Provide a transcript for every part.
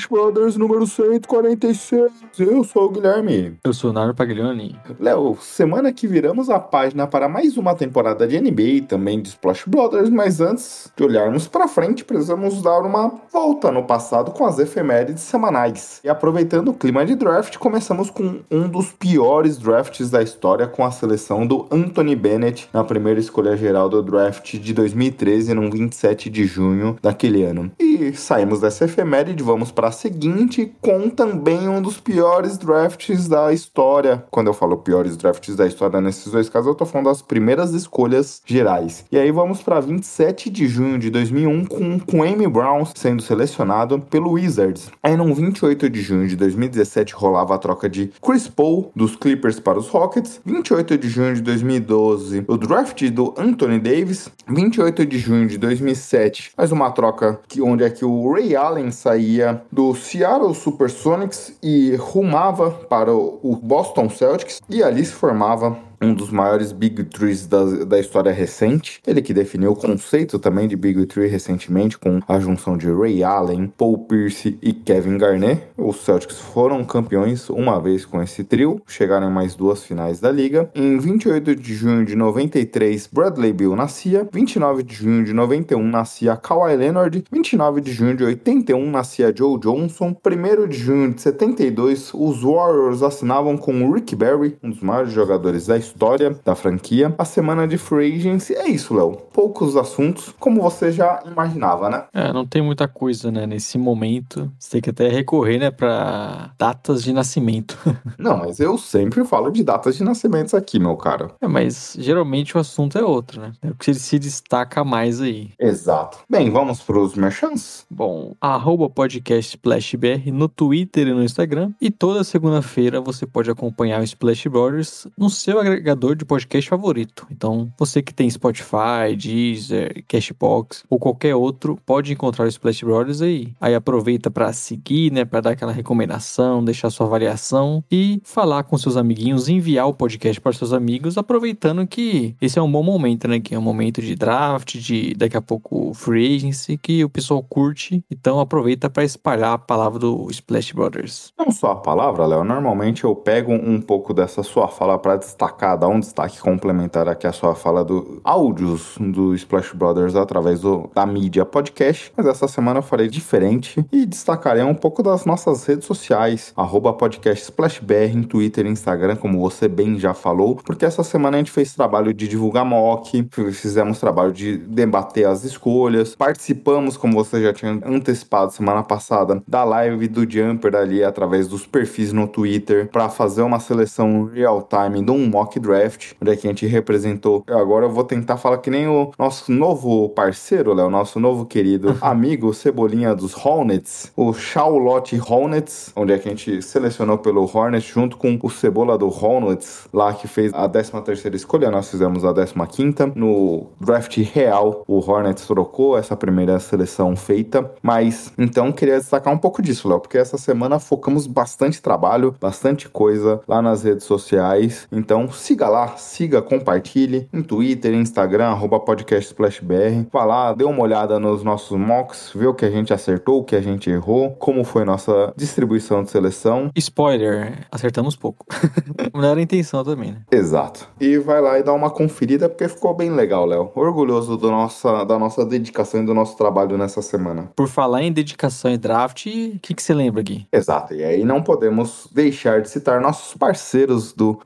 Splash Brothers número 146. Eu sou o Guilherme. Eu sou o Naro Paglioni. Léo, semana que viramos a página para mais uma temporada de NBA e também de Splash Brothers, mas antes de olharmos para frente, precisamos dar uma volta no passado com as efemérides semanais. E aproveitando o clima de draft, começamos com um dos piores drafts da história com a seleção do Anthony Bennett na primeira escolha geral do draft de 2013, no 27 de junho daquele ano. E saímos dessa efeméride, vamos para seguinte, com também um dos piores drafts da história. Quando eu falo piores drafts da história nesses dois casos, eu tô falando das primeiras escolhas gerais. E aí vamos para 27 de junho de 2001 com com Amy Brown sendo selecionado pelo Wizards. Aí no 28 de junho de 2017 rolava a troca de Chris Paul dos Clippers para os Rockets. 28 de junho de 2012 o draft do Anthony Davis. 28 de junho de 2007 mais uma troca que onde é que o Ray Allen saía do Seattle Supersonics e rumava para o Boston Celtics e ali se formava um dos maiores Big Threes da, da história recente. Ele que definiu o conceito também de Big Three recentemente com a junção de Ray Allen, Paul Pierce e Kevin Garnett. Os Celtics foram campeões uma vez com esse trio, chegaram em mais duas finais da liga. Em 28 de junho de 93, Bradley Beal nascia. 29 de junho de 91 nascia Kawhi Leonard. 29 de junho de 81 nascia Joe Johnson. 1 de junho de 72, os Warriors assinavam com Rick Barry, um dos maiores jogadores da história história da franquia. A semana de Free Agency é isso, Léo. Poucos assuntos, como você já imaginava, né? É, não tem muita coisa, né? Nesse momento, você tem que até recorrer, né, pra datas de nascimento. Não, mas eu sempre falo de datas de nascimentos aqui, meu caro. É, mas geralmente o assunto é outro, né? É o que ele se destaca mais aí. Exato. Bem, vamos pros merchants? Bom, arroba podcast SplashBR no Twitter e no Instagram. E toda segunda-feira você pode acompanhar o Splash Brothers no seu agregador de podcast favorito. Então, você que tem Spotify, Deezer, Cashbox ou qualquer outro, pode encontrar o Splash Brothers aí. Aí aproveita para seguir, né, para dar aquela recomendação, deixar sua avaliação e falar com seus amiguinhos, enviar o podcast para seus amigos, aproveitando que esse é um bom momento, né, que é um momento de draft, de daqui a pouco free agency, que o pessoal curte. Então, aproveita para espalhar a palavra do Splash Brothers. Não só a palavra, Léo. Normalmente eu pego um pouco dessa sua fala para destacar, dar um destaque complementar aqui à sua fala do áudios do Splash Brothers através do, da mídia podcast. Mas essa semana eu farei diferente e destacarei um pouco das nossas redes sociais, arroba podcast SplashBR em Twitter e Instagram, como você bem já falou, porque essa semana a gente fez trabalho de divulgar mock, fizemos trabalho de debater as escolhas, participamos, como você já tinha antecipado semana passada, da live do Jumper ali através dos perfis no Twitter para fazer uma seleção real time de um mock draft, onde é que a gente representou. Agora eu vou tentar falar que nem o nosso novo parceiro, Léo, nosso novo querido amigo Cebolinha dos Hornets, o Charlotte Hornets, onde é que a gente selecionou pelo Hornets junto com o Cebola do Hornets, lá que fez a 13 terceira escolha, nós fizemos a 15 quinta no draft real, o Hornets trocou essa primeira seleção feita, mas então queria destacar um pouco disso, Léo, porque essa semana focamos bastante trabalho, bastante coisa lá nas redes sociais. Então siga lá, siga, compartilhe em Twitter, Instagram, arroba podcast SplashBR. Vá lá, dê uma olhada nos nossos mocks, vê o que a gente acertou, o que a gente errou, como foi nossa distribuição de seleção. Spoiler, acertamos pouco. Não era a intenção também, né? Exato. E vai lá e dá uma conferida porque ficou bem legal, Léo. Orgulhoso do nossa, da nossa dedicação e do nosso trabalho nessa semana. Por falar em dedicação e draft, o que, que você lembra aqui? Exato. E aí não podemos deixar de citar nossos parceiros do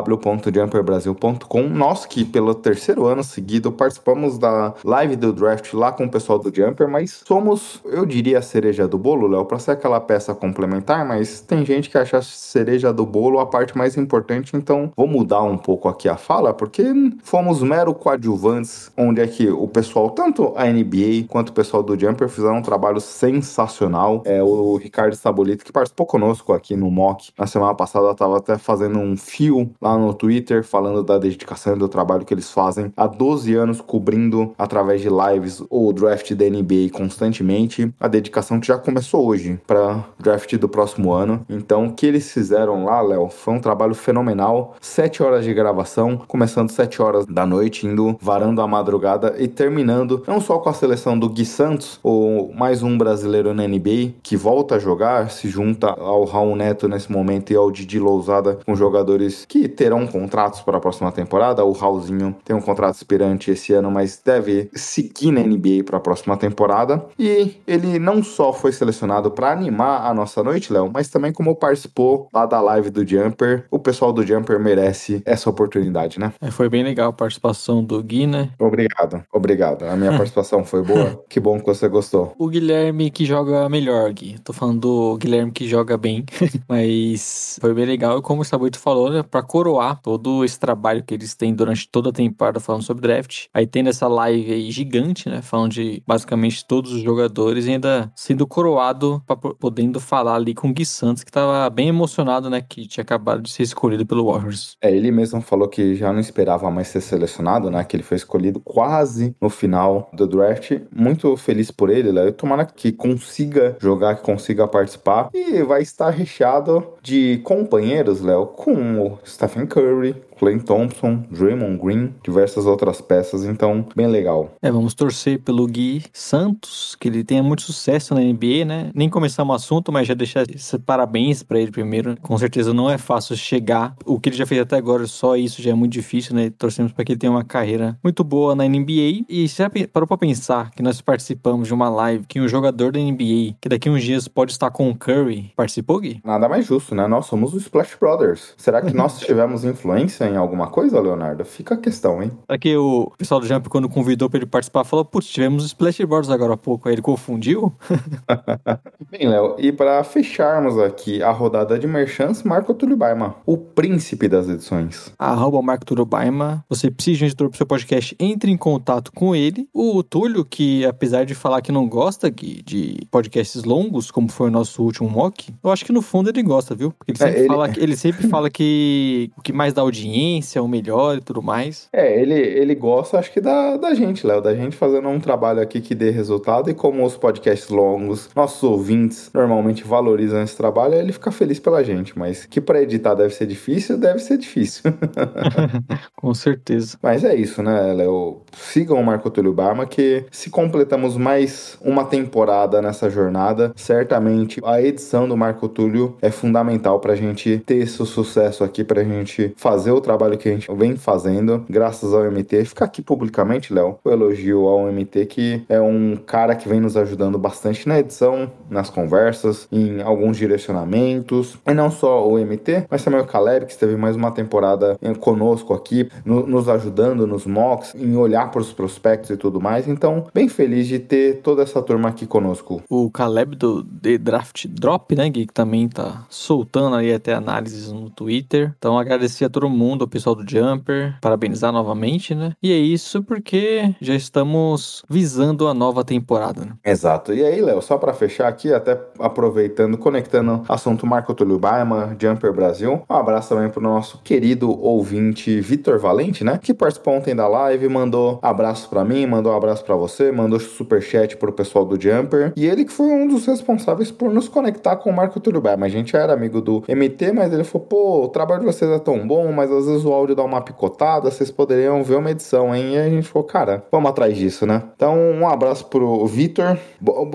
www.jumperbrasil.com. Nós que pelo terceiro ano seguido participamos da live do draft lá com o pessoal do Jumper, mas somos, eu diria, a cereja do bolo, Léo, para ser aquela peça complementar, mas tem gente que acha a cereja do bolo a parte mais importante, então vou mudar um pouco aqui a fala, porque fomos mero coadjuvantes, onde é que o pessoal, tanto a NBA quanto o pessoal do Jumper, fizeram um trabalho sensacional. É, o Ricardo Sabolito, que participou conosco aqui no Mock na semana passada, estava até fazendo um fio lá no Twitter falando da dedicação e do trabalho que eles fazem há 12 anos cobrindo através de lives o draft da NBA constantemente. A dedicação que já começou hoje para draft do próximo ano. Então, o que eles fizeram lá, Léo, foi um trabalho fenomenal. Sete horas de gravação, começando sete horas da noite, indo varando a madrugada e terminando não só com a seleção do Gui Santos, ou mais um brasileiro na NBA que volta a jogar, se junta ao Raul Neto nesse momento e ao Didi Lousada com jogadores que terão contratos para a próxima temporada. O Raulzinho tem um contrato expirante esse ano, mas deve seguir na NBA para a próxima temporada. E ele não só foi selecionado para animar a nossa noite, Léo, mas também como participou lá da live do Jumper. O pessoal do Jumper merece essa oportunidade, né? É, foi bem legal a participação do Gui, né? Obrigado, obrigado. A minha participação foi boa. Que bom que você gostou. O Guilherme que joga melhor, Gui. Tô falando do Guilherme que joga bem, mas foi bem legal. E como o Sabuito falou, né, pra coroar todo esse trabalho que eles têm durante toda a temporada falando sobre draft, aí tendo essa live aí gigante, né, falando de basicamente todos os jogadores e ainda sendo coroado, pra, podendo falar ali com o Gui Santos, que tava bem emocionado, né, que tinha acabado de ser escolhido pelo Warriors. É, ele mesmo falou que já não esperava mais ser selecionado, né, que ele foi escolhido quase no final do draft. Muito feliz por ele, Léo. Tomara que consiga jogar, que consiga participar. E vai estar recheado de companheiros, Léo, com o Stephen Curry, Clay Thompson, Draymond Green, diversas outras peças, então bem legal. É, vamos torcer pelo Gui Santos, que ele tenha muito sucesso na NBA, né? Nem começamos o assunto, mas já deixar parabéns para ele primeiro. Com certeza não é fácil chegar. O que ele já fez até agora, só isso já é muito difícil, né? Torcemos para que ele tenha uma carreira muito boa na NBA. E já parou para pensar que nós participamos de uma live que um jogador da NBA, que daqui uns dias pode estar com o Curry, participou, Gui? Nada mais justo, né? Nós somos os Splash Brothers. Será que nós tivemos influência em alguma coisa, Leonardo? Fica a questão, hein? Será que o pessoal do Jump, quando convidou para ele participar, falou: Putz, tivemos Splash Brothers agora há pouco. Aí ele confundiu? Bem, Léo, e para fecharmos aqui a rodada de merchants, Marco Túlio Baima, o príncipe das edições. Arroba Marco Túlio Baima. Você precisa de um editor pro seu podcast, entre em contato com ele. O Túlio, que apesar de falar que não gosta de, de podcasts longos, como foi o nosso último mock, eu acho que no fundo ele gosta, viu? Porque ele sempre, É, ele- Fala, que- ele sempre fala que o que mais dá audiência, o melhor e tudo mais. É, ele, ele gosta, acho que da, da gente, Léo, da gente fazendo um trabalho aqui que dê resultado e como os podcasts longos, nossos ouvintes normalmente valorizam esse trabalho, ele fica feliz pela gente, mas que para editar deve ser difícil, deve ser difícil. Com certeza. Mas é isso, né, Léo? Sigam o Marco Túlio Barma, que se completamos mais uma temporada nessa jornada, certamente a edição do Marco Túlio é fundamental pra gente ter esse sucesso aqui, pra gente fazer o trabalho que a gente vem fazendo, graças ao MT. Fica aqui publicamente, Léo, o elogio ao MT, que é um cara que vem nos ajudando bastante na edição, nas conversas, em alguns direcionamentos. E não só o MT, mas também o Caleb, que esteve mais uma temporada conosco aqui, no- nos ajudando nos mocks, em olhar para os prospectos e tudo mais. Então, bem feliz de ter toda essa turma aqui conosco. O Caleb do The Draft Drop, né, Gui, que também tá soltando aí até análises no Twitter. Então, agradecer a todo mundo, ao pessoal do Jumper, parabenizar novamente, né? E é isso porque já estamos visando a nova temporada, né? Exato. E aí, Léo, só para fechar aqui, até aproveitando, conectando assunto Marco Túlio Baima, Jumper Brasil, um abraço também pro nosso querido ouvinte Vitor Valente, né? Que participou ontem da live, mandou abraço para mim, mandou abraço para você, mandou superchat pro pessoal do Jumper. E ele que foi um dos responsáveis por nos conectar com o Marco Túlio Baima. A gente era amigo do MT, mas ele falou, pô, o trabalho de vocês é tão bom, mas às vezes o áudio dá uma picotada, vocês poderiam ver uma edição, hein? E a gente falou, cara, vamos atrás disso, né? Então, um abraço pro Vitor.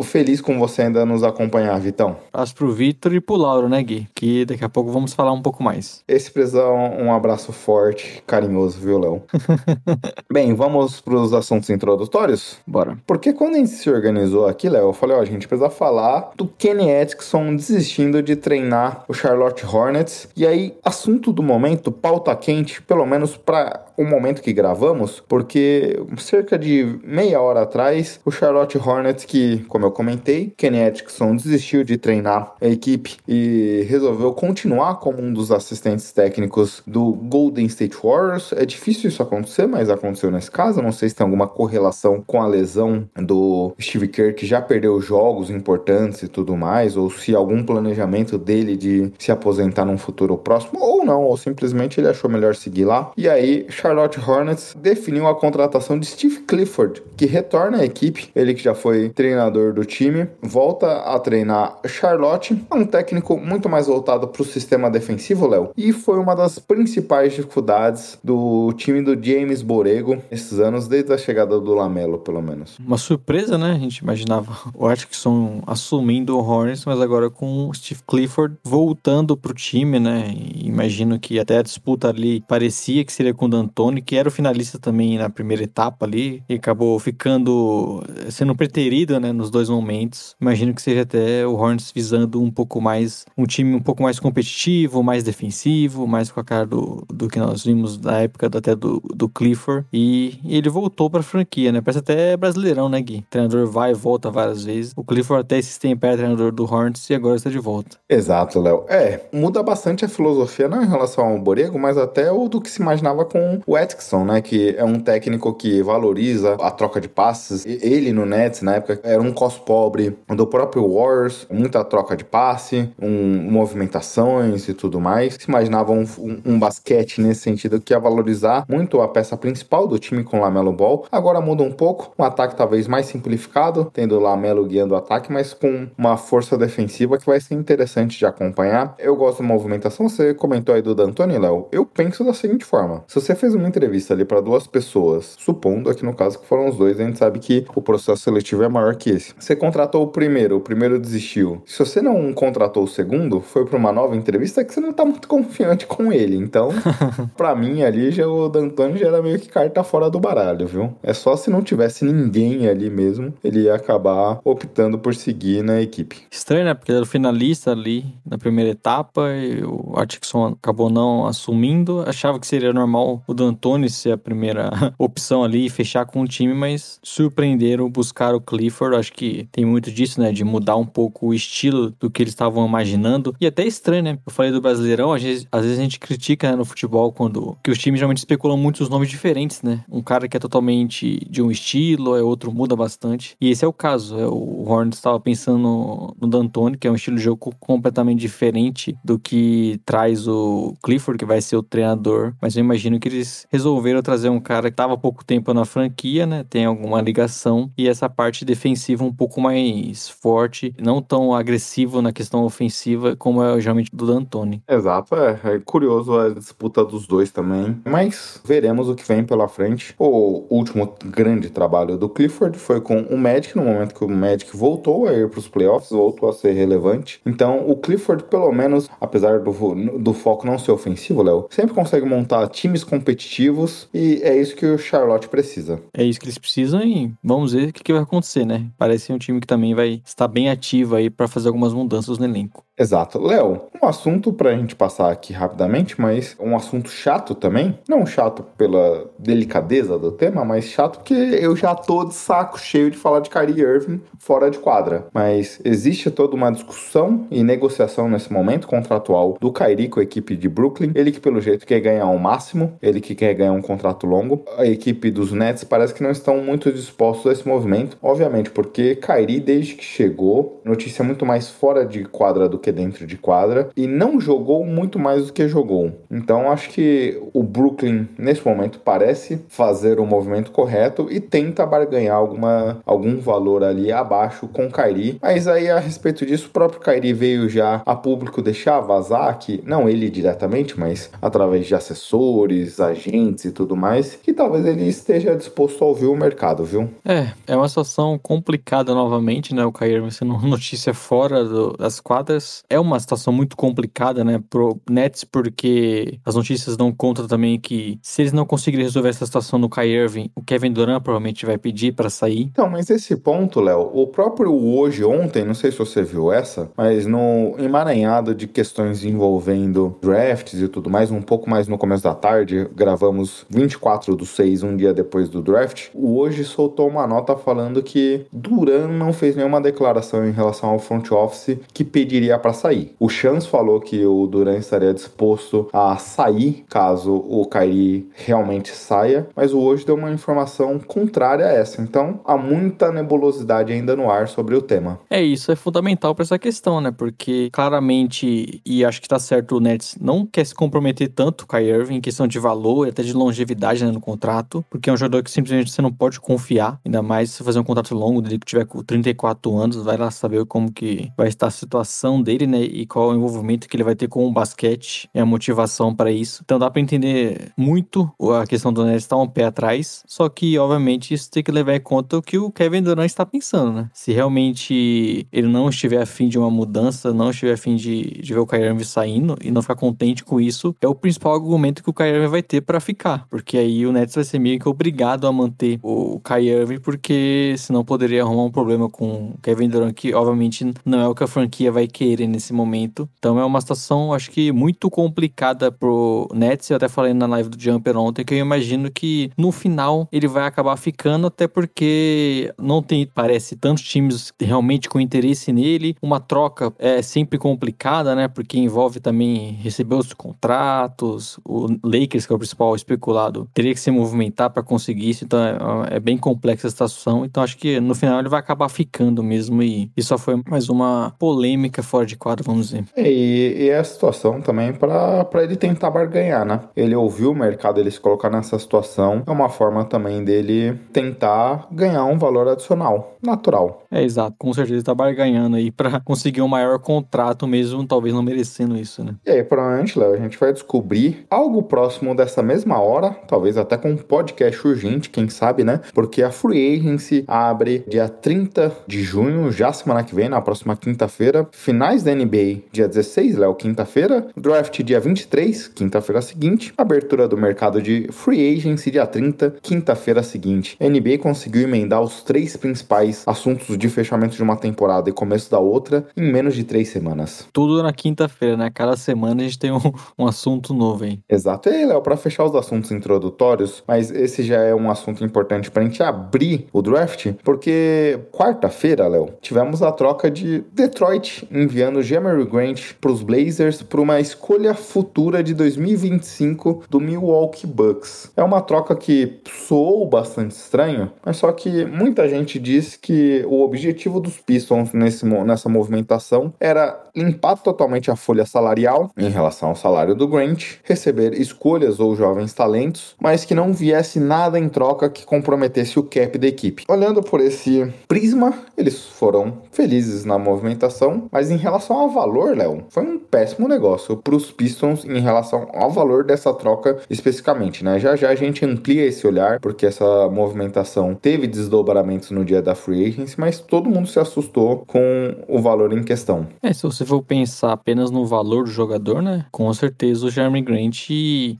Feliz com você ainda nos acompanhar, Vitão. Abraço pro Vitor e pro Lauro, né, Gui? Que daqui a pouco vamos falar um pouco mais. Esse precisa um, um abraço forte, carinhoso, viu, Léo? Bem, vamos pros assuntos introdutórios? Bora. Porque quando a gente se organizou aqui, Léo, eu falei, ó, a gente precisa falar do Kenny Atkinson desistindo de treinar o Charlotte Hornets. E aí, assunto do momento, pauta quente, pelo menos para o momento que gravamos, porque cerca de meia hora atrás, o Charlotte Hornets, que, como eu comentei, Kenny Atkinson desistiu de treinar a equipe e resolveu continuar como um dos assistentes técnicos do Golden State Warriors. É difícil isso acontecer, mas aconteceu nesse caso. Não sei se tem alguma correlação com a lesão do Steve Kerr, que já perdeu jogos importantes e tudo mais, ou se algum planejamento dele de se aposentar num futuro próximo, ou não, ou simplesmente ele achou melhor seguir lá. E aí, Hornets definiu a contratação de Steve Clifford, que retorna à equipe, ele que já foi treinador do time, volta a treinar Charlotte, um técnico muito mais voltado para o sistema defensivo, Léo, e foi uma das principais dificuldades do time do James Borrego esses anos, desde a chegada do Lamelo, pelo menos. Uma surpresa, né? A gente imaginava o Atkinson assumindo o Hornets, mas agora com o Steve Clifford voltando pro time, né? Imagino que até a disputa ali parecia que seria com o D'Antoni, que era o finalista também na primeira etapa ali, e acabou ficando sendo preterido, né, nos dois momentos. Imagino que seja até o Hornets visando um pouco mais, um time um pouco mais competitivo, mais defensivo, mais com a cara do, do que nós vimos na época até do, do Clifford. E, e ele voltou pra franquia, né? Parece até brasileirão, né, Gui? O treinador vai e volta várias vezes. O Clifford até se tempera treinador do Hornets e agora está de volta. Exato, Léo. É, muda bastante a filosofia, não em relação ao Borrego, mas até o do que se imaginava com o Atkinson, né? Que é um técnico que valoriza a troca de passes. Ele no Nets, na época, era um cos pobre do próprio Warriors, muita troca de passe, um, movimentações e tudo mais. Se imaginava um, um, um, basquete nesse sentido que ia valorizar muito a peça principal do time com o Lamelo Ball. Agora muda um pouco, um ataque talvez mais simplificado, tendo o Lamelo guiando o ataque, mas com uma força defensiva que vai ser interessante de acompanhar. Eu gosto da movimentação, você comentou aí do D'Antoni, Léo. Eu penso da seguinte forma: se você fez uma entrevista ali para duas pessoas, supondo aqui no caso que foram os dois, a gente sabe que o processo seletivo é maior que esse. Você contratou o primeiro, o primeiro desistiu. Se você não contratou o segundo, foi para uma nova entrevista que você não tá muito confiante com ele. Então, para mim ali já o D'Antoni já era meio que carta fora do baralho, viu? É só se não tivesse ninguém ali mesmo, ele ia acabar optando por seguir na equipe. Estranho, né? Porque ele era o finalista ali na primeira etapa e o Atkinson acabou não assumindo. Achava que seria normal o D'Antoni ser a primeira opção ali e fechar com o time, mas surpreenderam buscar o Clifford. Acho que tem muito disso, né? De mudar um pouco o estilo do que eles estavam imaginando. E até estranho, né? Eu falei do Brasileirão, às vezes, às vezes a gente critica né, no futebol quando que os times geralmente especulam muitos nomes diferentes, né? Um cara que é totalmente de um estilo, é outro muda bastante. E esse é o caso. É, o Hornets estava pensando no, no D'Antoni, que é um estilo de jogo completamente diferente do que traz o Clifford, que vai ser o treinador. Mas eu imagino que eles resolveram trazer um cara que estava há pouco tempo na franquia, né? Tem alguma ligação. E essa parte defensiva um pouco mais forte, não tão agressivo na questão ofensiva como é geralmente do D'Antoni. Exato, é, é curioso a disputa dos dois também. Mas veremos o que vem pela frente. O último grande trabalho do Clifford foi com o Magic, no momento que o Magic voltou a ir para os playoffs, voltou a ser relevante. Então, o Clifford, pelo menos, apesar do, do foco não ser ofensivo, Léo, sempre consegue montar times competitivos e é isso que o Charlotte precisa. É isso que eles precisam e vamos ver o que, que vai acontecer, né? Parece um time que também vai estar bem ativo aí para fazer algumas mudanças no elenco. Exato. Léo, um assunto pra gente passar aqui rapidamente, mas um assunto chato também. Não chato pela delicadeza do tema, mas chato porque eu já tô de saco cheio de falar de Kyrie Irving fora de quadra. Mas existe toda uma discussão e negociação nesse momento contratual do Kyrie com a equipe de Brooklyn. Ele que pelo jeito quer ganhar o máximo, ele que quer ganhar um contrato longo. A equipe dos Nets parece que não estão muito dispostos a esse movimento. Obviamente, porque Kyrie desde que chegou, notícia muito mais fora de quadra do que dentro de quadra e não jogou muito mais do que jogou. Então acho que o Brooklyn nesse momento parece fazer o movimento correto e tenta barganhar alguma, algum valor ali abaixo com o Kyrie. Mas aí a respeito disso, o próprio Kyrie veio já a público deixar vazar que não ele diretamente, mas através de assessores, agentes e tudo mais, que talvez ele esteja disposto a ouvir o mercado, viu? É, é uma situação complicada novamente, né? O Kyrie sendo notícia fora do, das quadras É uma situação muito complicada, né, pro Nets, porque as notícias dão conta também que se eles não conseguirem resolver essa situação no Kyrie Irving, o Kevin Durant provavelmente vai pedir para sair. Então, mas esse ponto, Léo, o próprio hoje, ontem, não sei se você viu essa, mas no emaranhado de questões envolvendo drafts e tudo mais, um pouco mais no começo da tarde, gravamos 24 do 6, um dia depois do draft, o hoje soltou uma nota falando que Duran não fez nenhuma declaração em relação ao front office que pediria para sair. O Chance falou que o Duran estaria disposto a sair caso o Kyrie realmente saia, mas o hoje deu uma informação contrária a essa. Então, há muita nebulosidade ainda no ar sobre o tema. É, isso é fundamental para essa questão, né? Porque claramente, e acho que tá certo, o Nets não quer se comprometer tanto com a Irving em questão de valor e até de longevidade né, no contrato, porque é um jogador que simplesmente você não pode confiar, ainda mais se fazer um contrato longo dele que tiver com 34 anos, vai lá saber como que vai estar a situação dele, né? E qual é o envolvimento que ele vai ter com o basquete e a motivação para isso. Então dá para entender muito a questão do Nets estar um pé atrás, só que obviamente isso tem que levar em conta o que o Kevin Durant está pensando, né? Se realmente ele não estiver afim de uma mudança, não estiver afim de, de ver o Kyrie saindo e não ficar contente com isso, é o principal argumento que o Kyrie vai ter para ficar, porque aí o Nets vai ser meio que obrigado a manter o Kyrie porque senão poderia arrumar um problema com o Kevin Durant, que obviamente não é o que a franquia vai querer nesse momento. Então é uma situação, acho que muito complicada pro Nets. Eu até falei na live do Jumper ontem que eu imagino que no final ele vai acabar ficando, até porque não tem, parece, tantos times realmente com interesse nele. Uma troca é sempre complicada, né? Porque envolve também receber os contratos. O Lakers, que é o principal especulado, teria que se movimentar para conseguir isso. Então é, é, bem complexa a situação. Então acho que no final ele vai acabar ficando mesmo. E, e só foi mais uma polêmica fora de quadro, vamos dizer. E, e é a situação também para ele tentar barganhar, né? Ele ouviu o mercado, ele se colocar nessa situação. É uma forma também dele tentar ganhar um valor adicional, natural. É, exato. Com certeza tá barganhando aí para conseguir um maior contrato mesmo, talvez não merecendo isso, né? E aí, provavelmente, Léo, a gente vai descobrir algo próximo dessa mesma hora, talvez até com um podcast urgente, quem sabe, né? Porque a Free Agency abre dia 30 de junho, já semana que vem, na próxima quinta-feira. Finais da NBA, dia 16, Léo, quinta-feira. Draft, dia 23, quinta-feira seguinte. Abertura do mercado de Free Agency, dia 30, quinta-feira seguinte. A NBA conseguiu emendar os três principais assuntos de fechamento de uma temporada e começo da outra em menos de três semanas. Tudo na quinta-feira, né? Cada semana a gente tem um, um assunto novo, hein? Exato. E aí, Léo, para fechar os assuntos introdutórios, mas esse já é um assunto importante pra gente abrir o draft, porque quarta-feira, Léo, tivemos a troca de Detroit enviando Jeremy Grant pros Blazers por uma escolha futura de 2025 do Milwaukee Bucks. É uma troca que soou bastante estranho, mas só que muita gente diz que o objetivo dos Pistons nesse, nessa movimentação era limpar totalmente a folha salarial em relação ao salário do Grant, receber escolhas ou jovens talentos, mas que não viesse nada em troca que comprometesse o cap da equipe. Olhando por esse prisma, eles foram felizes na movimentação, mas em relação ao valor, Léo, foi um péssimo negócio para os Pistons em relação ao valor dessa troca especificamente, né? Já já a gente amplia esse olhar, porque essa movimentação teve desdobramentos no dia da free agency, mas todo mundo se assustou com o valor em questão. É, se você for pensar apenas no valor do jogador, né? Com certeza o Jeremy Grant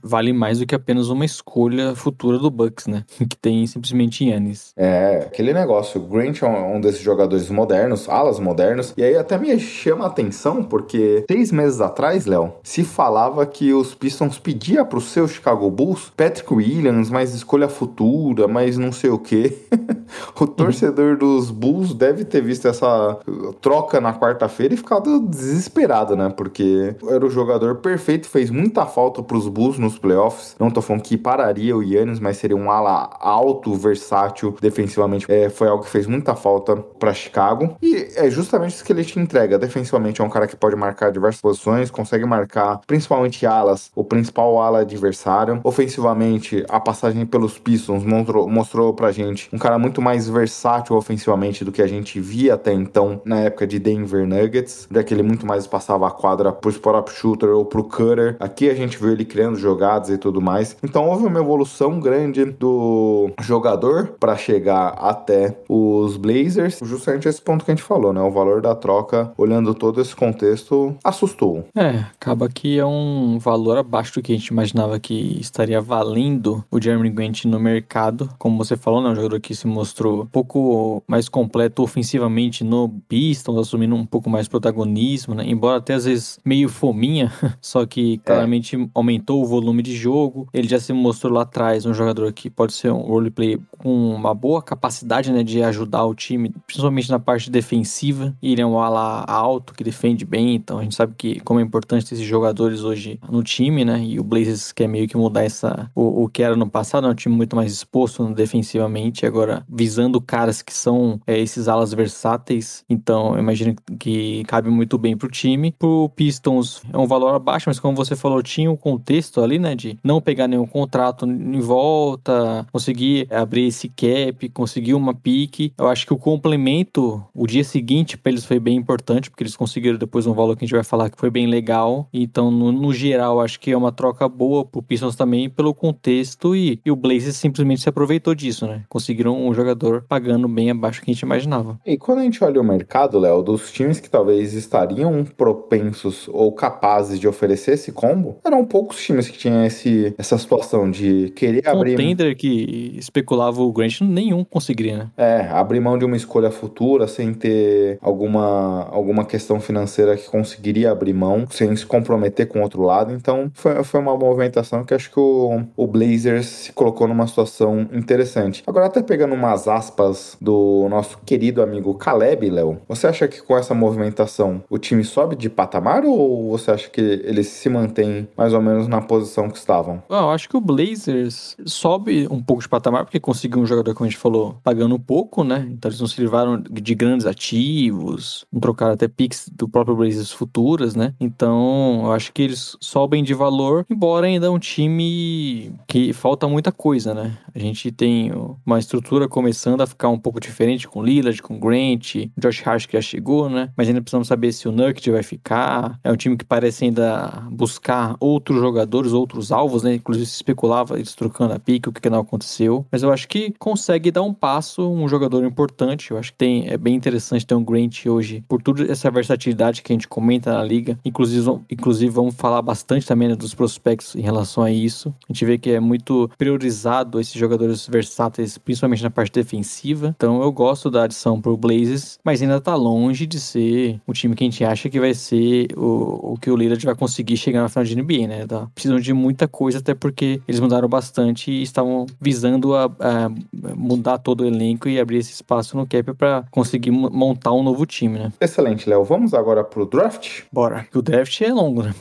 vale mais do que apenas uma escolha futura do Bucks, né? Que tem simplesmente Yannis. É, aquele negócio. O Grant é um desses jogadores modernos, alas modernos, e aí até me chama atenção porque seis meses atrás, Léo, se falava que os Pistons pediam pro seu Chicago Bulls Patrick Williams, mais escolha futura, mais não sei o que. o torcedor dos Bulls deve ter visto essa troca na quarta-feira e ficado desesperado, né? Porque era o jogador perfeito, fez muita falta pros Bulls nos playoffs. Não tô falando que pararia o Yannis, mas seria um ala alto, versátil, defensivamente. É, foi algo que fez muita falta para Chicago. E é justamente isso que ele te entrega. Defensivamente é um cara que pode marcar diversas posições, consegue marcar principalmente alas, o principal ala adversário. Ofensivamente, a passagem pelos Pistons mostrou, mostrou pra gente um cara muito mais versátil ofensivamente do que a gente via até então na época de Denver Nuggets, daquele muito mais passava a quadra pro spot-up shooter ou pro cutter. Aqui a gente viu ele criando jogadas e tudo mais. Então houve uma evolução grande do jogador para chegar até os Blazers. Justamente esse ponto que a gente falou, né? O valor da troca, olhando todo esse contexto, assustou. É, acaba que é um valor abaixo do que a gente imaginava que estaria valendo o Jeremy Grant no mercado. Como você falou, né? Um jogador que se mostrou um pouco mais completo ofensivamente no Pistons, assumindo um pouco mais protagonismo, né? Embora até às vezes meio fominha, só que claramente é. aumentou o volume de jogo. Ele já se mostrou lá atrás um jogador que pode ser um roleplay com uma boa capacidade, né? De ajudar o time, principalmente na parte defensiva. Ele é um ala alto que defende bem, então a gente sabe que como é importante esses jogadores hoje no time, né? E o Blazers quer meio que mudar essa o, o que era no passado, é um time muito mais exposto defensivamente, agora visando caras que são é, esses alas versáteis. Então, eu imagino que cabe muito bem pro time. Pro Pistons é um valor abaixo, mas como você falou, tinha um contexto ali, né, de não pegar nenhum contrato em volta, conseguir abrir esse cap, conseguir uma pique. Eu acho que o complemento, o dia seguinte para eles foi bem importante, porque eles depois um valor que a gente vai falar que foi bem legal. Então, no, no geral, acho que é uma troca boa pro Pistons também pelo contexto e, e o Blazers simplesmente se aproveitou disso, né? Conseguiram um jogador pagando bem abaixo do que a gente imaginava. E quando a gente olha o mercado, Léo, dos times que talvez estariam propensos ou capazes de oferecer esse combo, eram poucos times que tinham esse, essa situação de querer um abrir. tender que especulava o Grant, nenhum conseguiria, né? É, abrir mão de uma escolha futura sem ter alguma, alguma questão financeira que conseguiria abrir mão, sem se comprometer com o outro lado. Então, foi, foi uma movimentação que acho que o, o Blazers se colocou numa situação interessante. Agora, até pegando umas aspas do nosso querido amigo Caleb, Léo, você acha que com essa movimentação o time sobe de patamar ou você acha que eles se mantêm mais ou menos na posição que estavam? eu acho que o Blazers sobe um pouco de patamar porque conseguiu um jogador, como a gente falou, pagando pouco, né? Então eles não se livraram de grandes ativos, não trocaram até picks do próprio Blazers futuras, né? Então eu acho que eles sobem de valor, embora ainda é um time que falta muita coisa, né? A gente tem uma estrutura começando a ficar um pouco diferente com Lillard, com Grant, Josh Hart que já chegou, né? Mas ainda precisamos saber se o Nurkic vai ficar. É um time que parece ainda buscar outros jogadores, outros alvos, né? Inclusive se especulava eles trocando a pique, o que, não aconteceu. Mas eu acho que consegue dar um passo, um jogador importante. Eu acho que tem, é bem interessante ter um Grant hoje, por toda essa versatilidade que a gente comenta na liga. Inclusive, inclusive vamos falar bastante também né, dos prospectos em relação a isso. A gente vê que é muito priorizado esses jogadores versáteis, principalmente na parte defensiva. Então eu gosto da adição pro Blazers, mas ainda tá longe de ser o time que a gente acha que vai ser o, o que o Lillard vai conseguir chegar na final de NBA, né? Tá? Precisam de muita coisa, até porque eles mudaram bastante e estavam visando a, a mudar todo o elenco e abrir esse espaço no cap para conseguir montar um novo time, né? Excelente, Léo. Vamos agora pro draft? Bora. O draft é longo, né?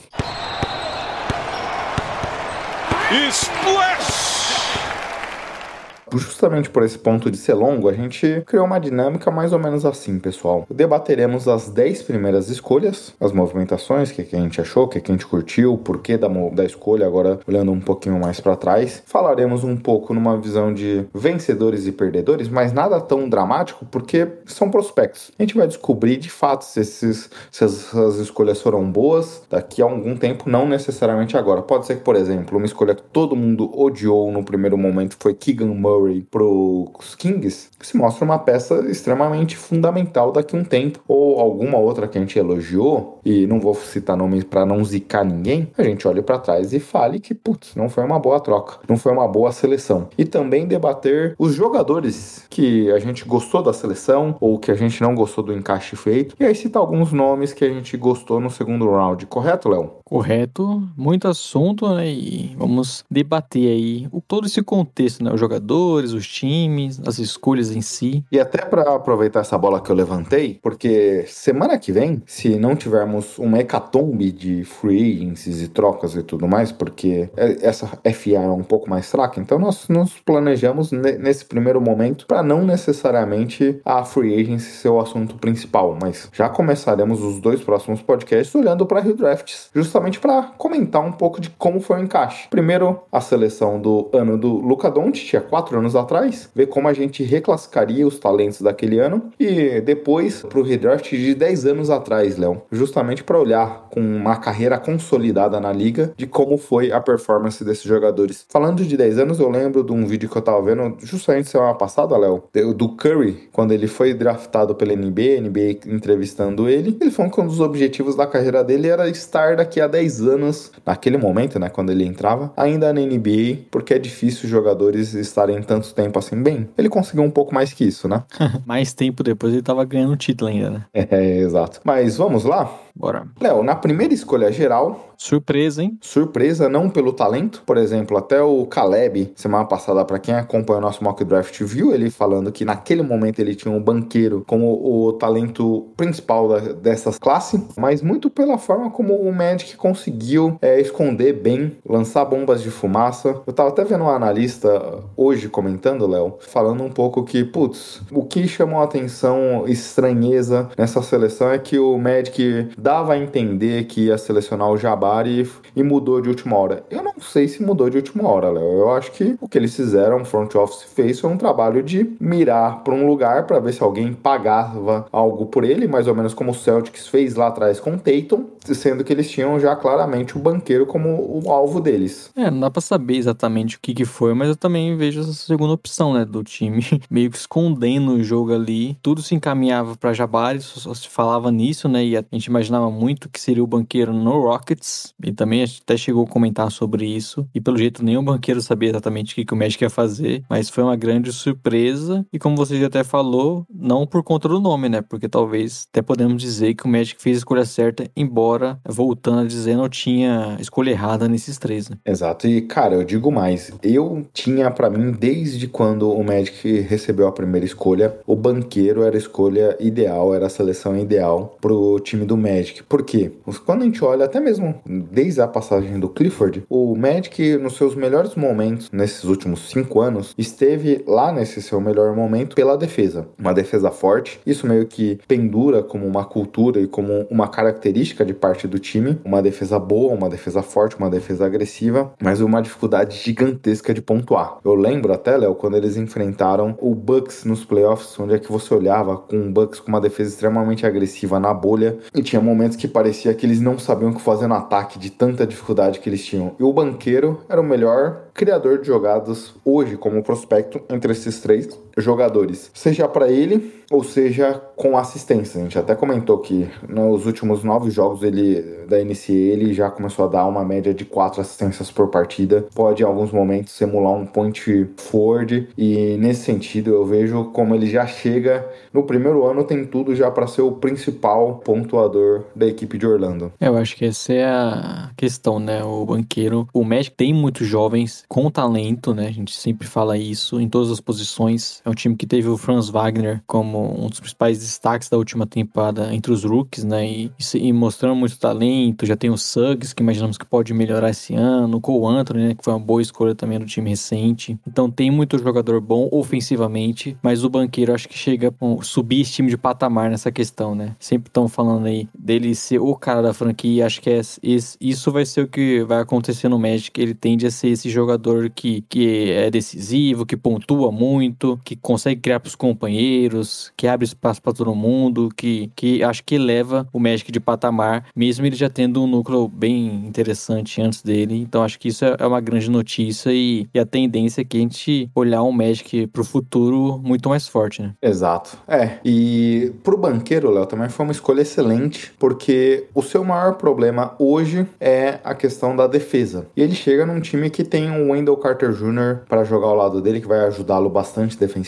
Justamente por esse ponto de ser longo, a gente criou uma dinâmica mais ou menos assim, pessoal. Debateremos as 10 primeiras escolhas, as movimentações, o que, que a gente achou, o que, que a gente curtiu, o porquê da, da escolha, agora olhando um pouquinho mais para trás. Falaremos um pouco numa visão de vencedores e perdedores, mas nada tão dramático, porque são prospectos. A gente vai descobrir de fato se, esses, se essas escolhas foram boas daqui a algum tempo, não necessariamente agora. Pode ser que, por exemplo, uma escolha que todo mundo odiou no primeiro momento foi Keegan Murray Murray pros Kings, se mostra uma peça extremamente fundamental daqui a um tempo. Ou alguma outra que a gente elogiou, e não vou citar nomes para não zicar ninguém, a gente olha para trás e fale que, putz, não foi uma boa troca, não foi uma boa seleção. E também debater os jogadores que a gente gostou da seleção ou que a gente não gostou do encaixe feito. E aí citar alguns nomes que a gente gostou no segundo round, correto, Léo? Correto, muito assunto, né? E vamos debater aí o, todo esse contexto, né? Os jogadores, os times, as escolhas em si. E até para aproveitar essa bola que eu levantei, porque semana que vem, se não tivermos uma hecatombe de free agencies e trocas e tudo mais, porque essa FA é um pouco mais fraca, então nós nos planejamos nesse primeiro momento para não necessariamente a free agency ser o assunto principal, mas já começaremos os dois próximos podcasts olhando para Rio Drafts, justamente para comentar um pouco de como foi o encaixe. Primeiro, a seleção do ano do Luca Doncic, tinha quatro anos atrás, ver como a gente reclassificaria os talentos daquele ano e depois pro redraft de 10 anos atrás, Léo, justamente para olhar com uma carreira consolidada na liga de como foi a performance desses jogadores. Falando de 10 anos, eu lembro de um vídeo que eu tava vendo justamente semana passada, Léo, do Curry, quando ele foi draftado pela NBA, NBA entrevistando ele, ele falou que um dos objetivos da carreira dele era estar daqui a 10 anos, naquele momento, né, quando ele entrava, ainda na NBA, porque é difícil jogadores estarem tanto tempo assim bem. Ele conseguiu um pouco mais que isso, né? mais tempo depois ele tava ganhando título ainda, né? É, exato. Mas vamos lá? Bora. Léo, na primeira escolha geral. Surpresa, hein? Surpresa, não pelo talento. Por exemplo, até o Caleb, semana passada, para quem acompanha o nosso mock draft, viu ele falando que naquele momento ele tinha um banqueiro como o talento principal da, dessas classes, mas muito pela forma como o Magic conseguiu é, esconder bem, lançar bombas de fumaça. Eu tava até vendo um analista hoje comentando, Léo, falando um pouco que, putz, o que chamou a atenção, estranheza nessa seleção é que o Magic dava a entender que ia selecionar o Jabari e mudou de última hora. Eu não sei se mudou de última hora, Léo. Eu acho que o que eles fizeram, o front office fez, foi um trabalho de mirar para um lugar para ver se alguém pagava algo por ele, mais ou menos como o Celtics fez lá atrás com o Tatum, sendo que eles tinham já claramente o banqueiro como o alvo deles. É, não dá para saber exatamente o que, que foi, mas eu também vejo segunda opção, né, do time. Meio que escondendo o jogo ali. Tudo se encaminhava para Jabari, só se falava nisso, né, e a gente imaginava imaginava muito que seria o banqueiro no Rockets, e também até chegou a comentar sobre isso, e pelo jeito nenhum banqueiro sabia exatamente o que, que o Magic ia fazer, mas foi uma grande surpresa, e como você já até falou, não por conta do nome, né, porque talvez até podemos dizer que o Magic fez a escolha certa, embora, voltando a dizer, não tinha escolha errada nesses três, né. Exato, e cara, eu digo mais, eu tinha para mim, desde quando o Magic recebeu a primeira escolha, o banqueiro era a escolha ideal, era a seleção ideal pro time do Magic. Por quê? Quando a gente olha, até mesmo desde a passagem do Clifford, o Magic, nos seus melhores momentos, nesses últimos cinco anos, esteve lá nesse seu melhor momento pela defesa. Uma defesa forte. Isso meio que pendura como uma cultura e como uma característica de parte do time. Uma defesa boa, uma defesa forte, uma defesa agressiva, mas uma dificuldade gigantesca de pontuar. Eu lembro até, Léo, quando eles enfrentaram o Bucks nos playoffs, onde é que você olhava com o Bucks com uma defesa extremamente agressiva na bolha e tinha momentos que parecia que eles não sabiam o que fazer no ataque de tanta dificuldade que eles tinham. E o banqueiro era o melhor criador de jogadas hoje como prospecto entre esses três jogadores, seja para ele ou seja com assistência. A gente até comentou que nos últimos nove jogos ele da NCA ele já começou a dar uma média de quatro assistências por partida. Pode em alguns momentos simular um point forward e nesse sentido eu vejo como ele já chega no primeiro ano tem tudo já para ser o principal pontuador da equipe de Orlando. Eu acho que essa é a questão, né? O banqueiro, o Magic tem muitos jovens com talento, né? A gente sempre fala isso em todas as posições. É um time que teve o Franz Wagner como um dos principais destaques da última temporada entre os rookies, né? E, e mostrando muito talento. Já tem o Suggs, que imaginamos que pode melhorar esse ano. O Cole Anthony, né? Que foi uma boa escolha também do time recente. Então tem muito jogador bom ofensivamente, mas o banqueiro acho que chega a subir esse time de patamar nessa questão, né? Sempre estão falando aí dele ser o cara da franquia. Acho que é, esse, isso vai ser o que vai acontecer no Magic. Ele tende a ser esse jogador que, que é decisivo, que pontua muito, que consegue criar para os companheiros, que abre espaço para todo mundo, que, que acho que eleva o Magic de patamar, mesmo ele já tendo um núcleo bem interessante antes dele. Então acho que isso é, é uma grande notícia e, e a tendência é que a gente olhar o Magic para o futuro muito mais forte, né? Exato. É, e pro banqueiro, Léo, também foi uma escolha excelente, porque o seu maior problema hoje é a questão da defesa. E ele chega num time que tem o Wendell Carter Jr. para jogar ao lado dele, que vai ajudá-lo bastante defensivamente.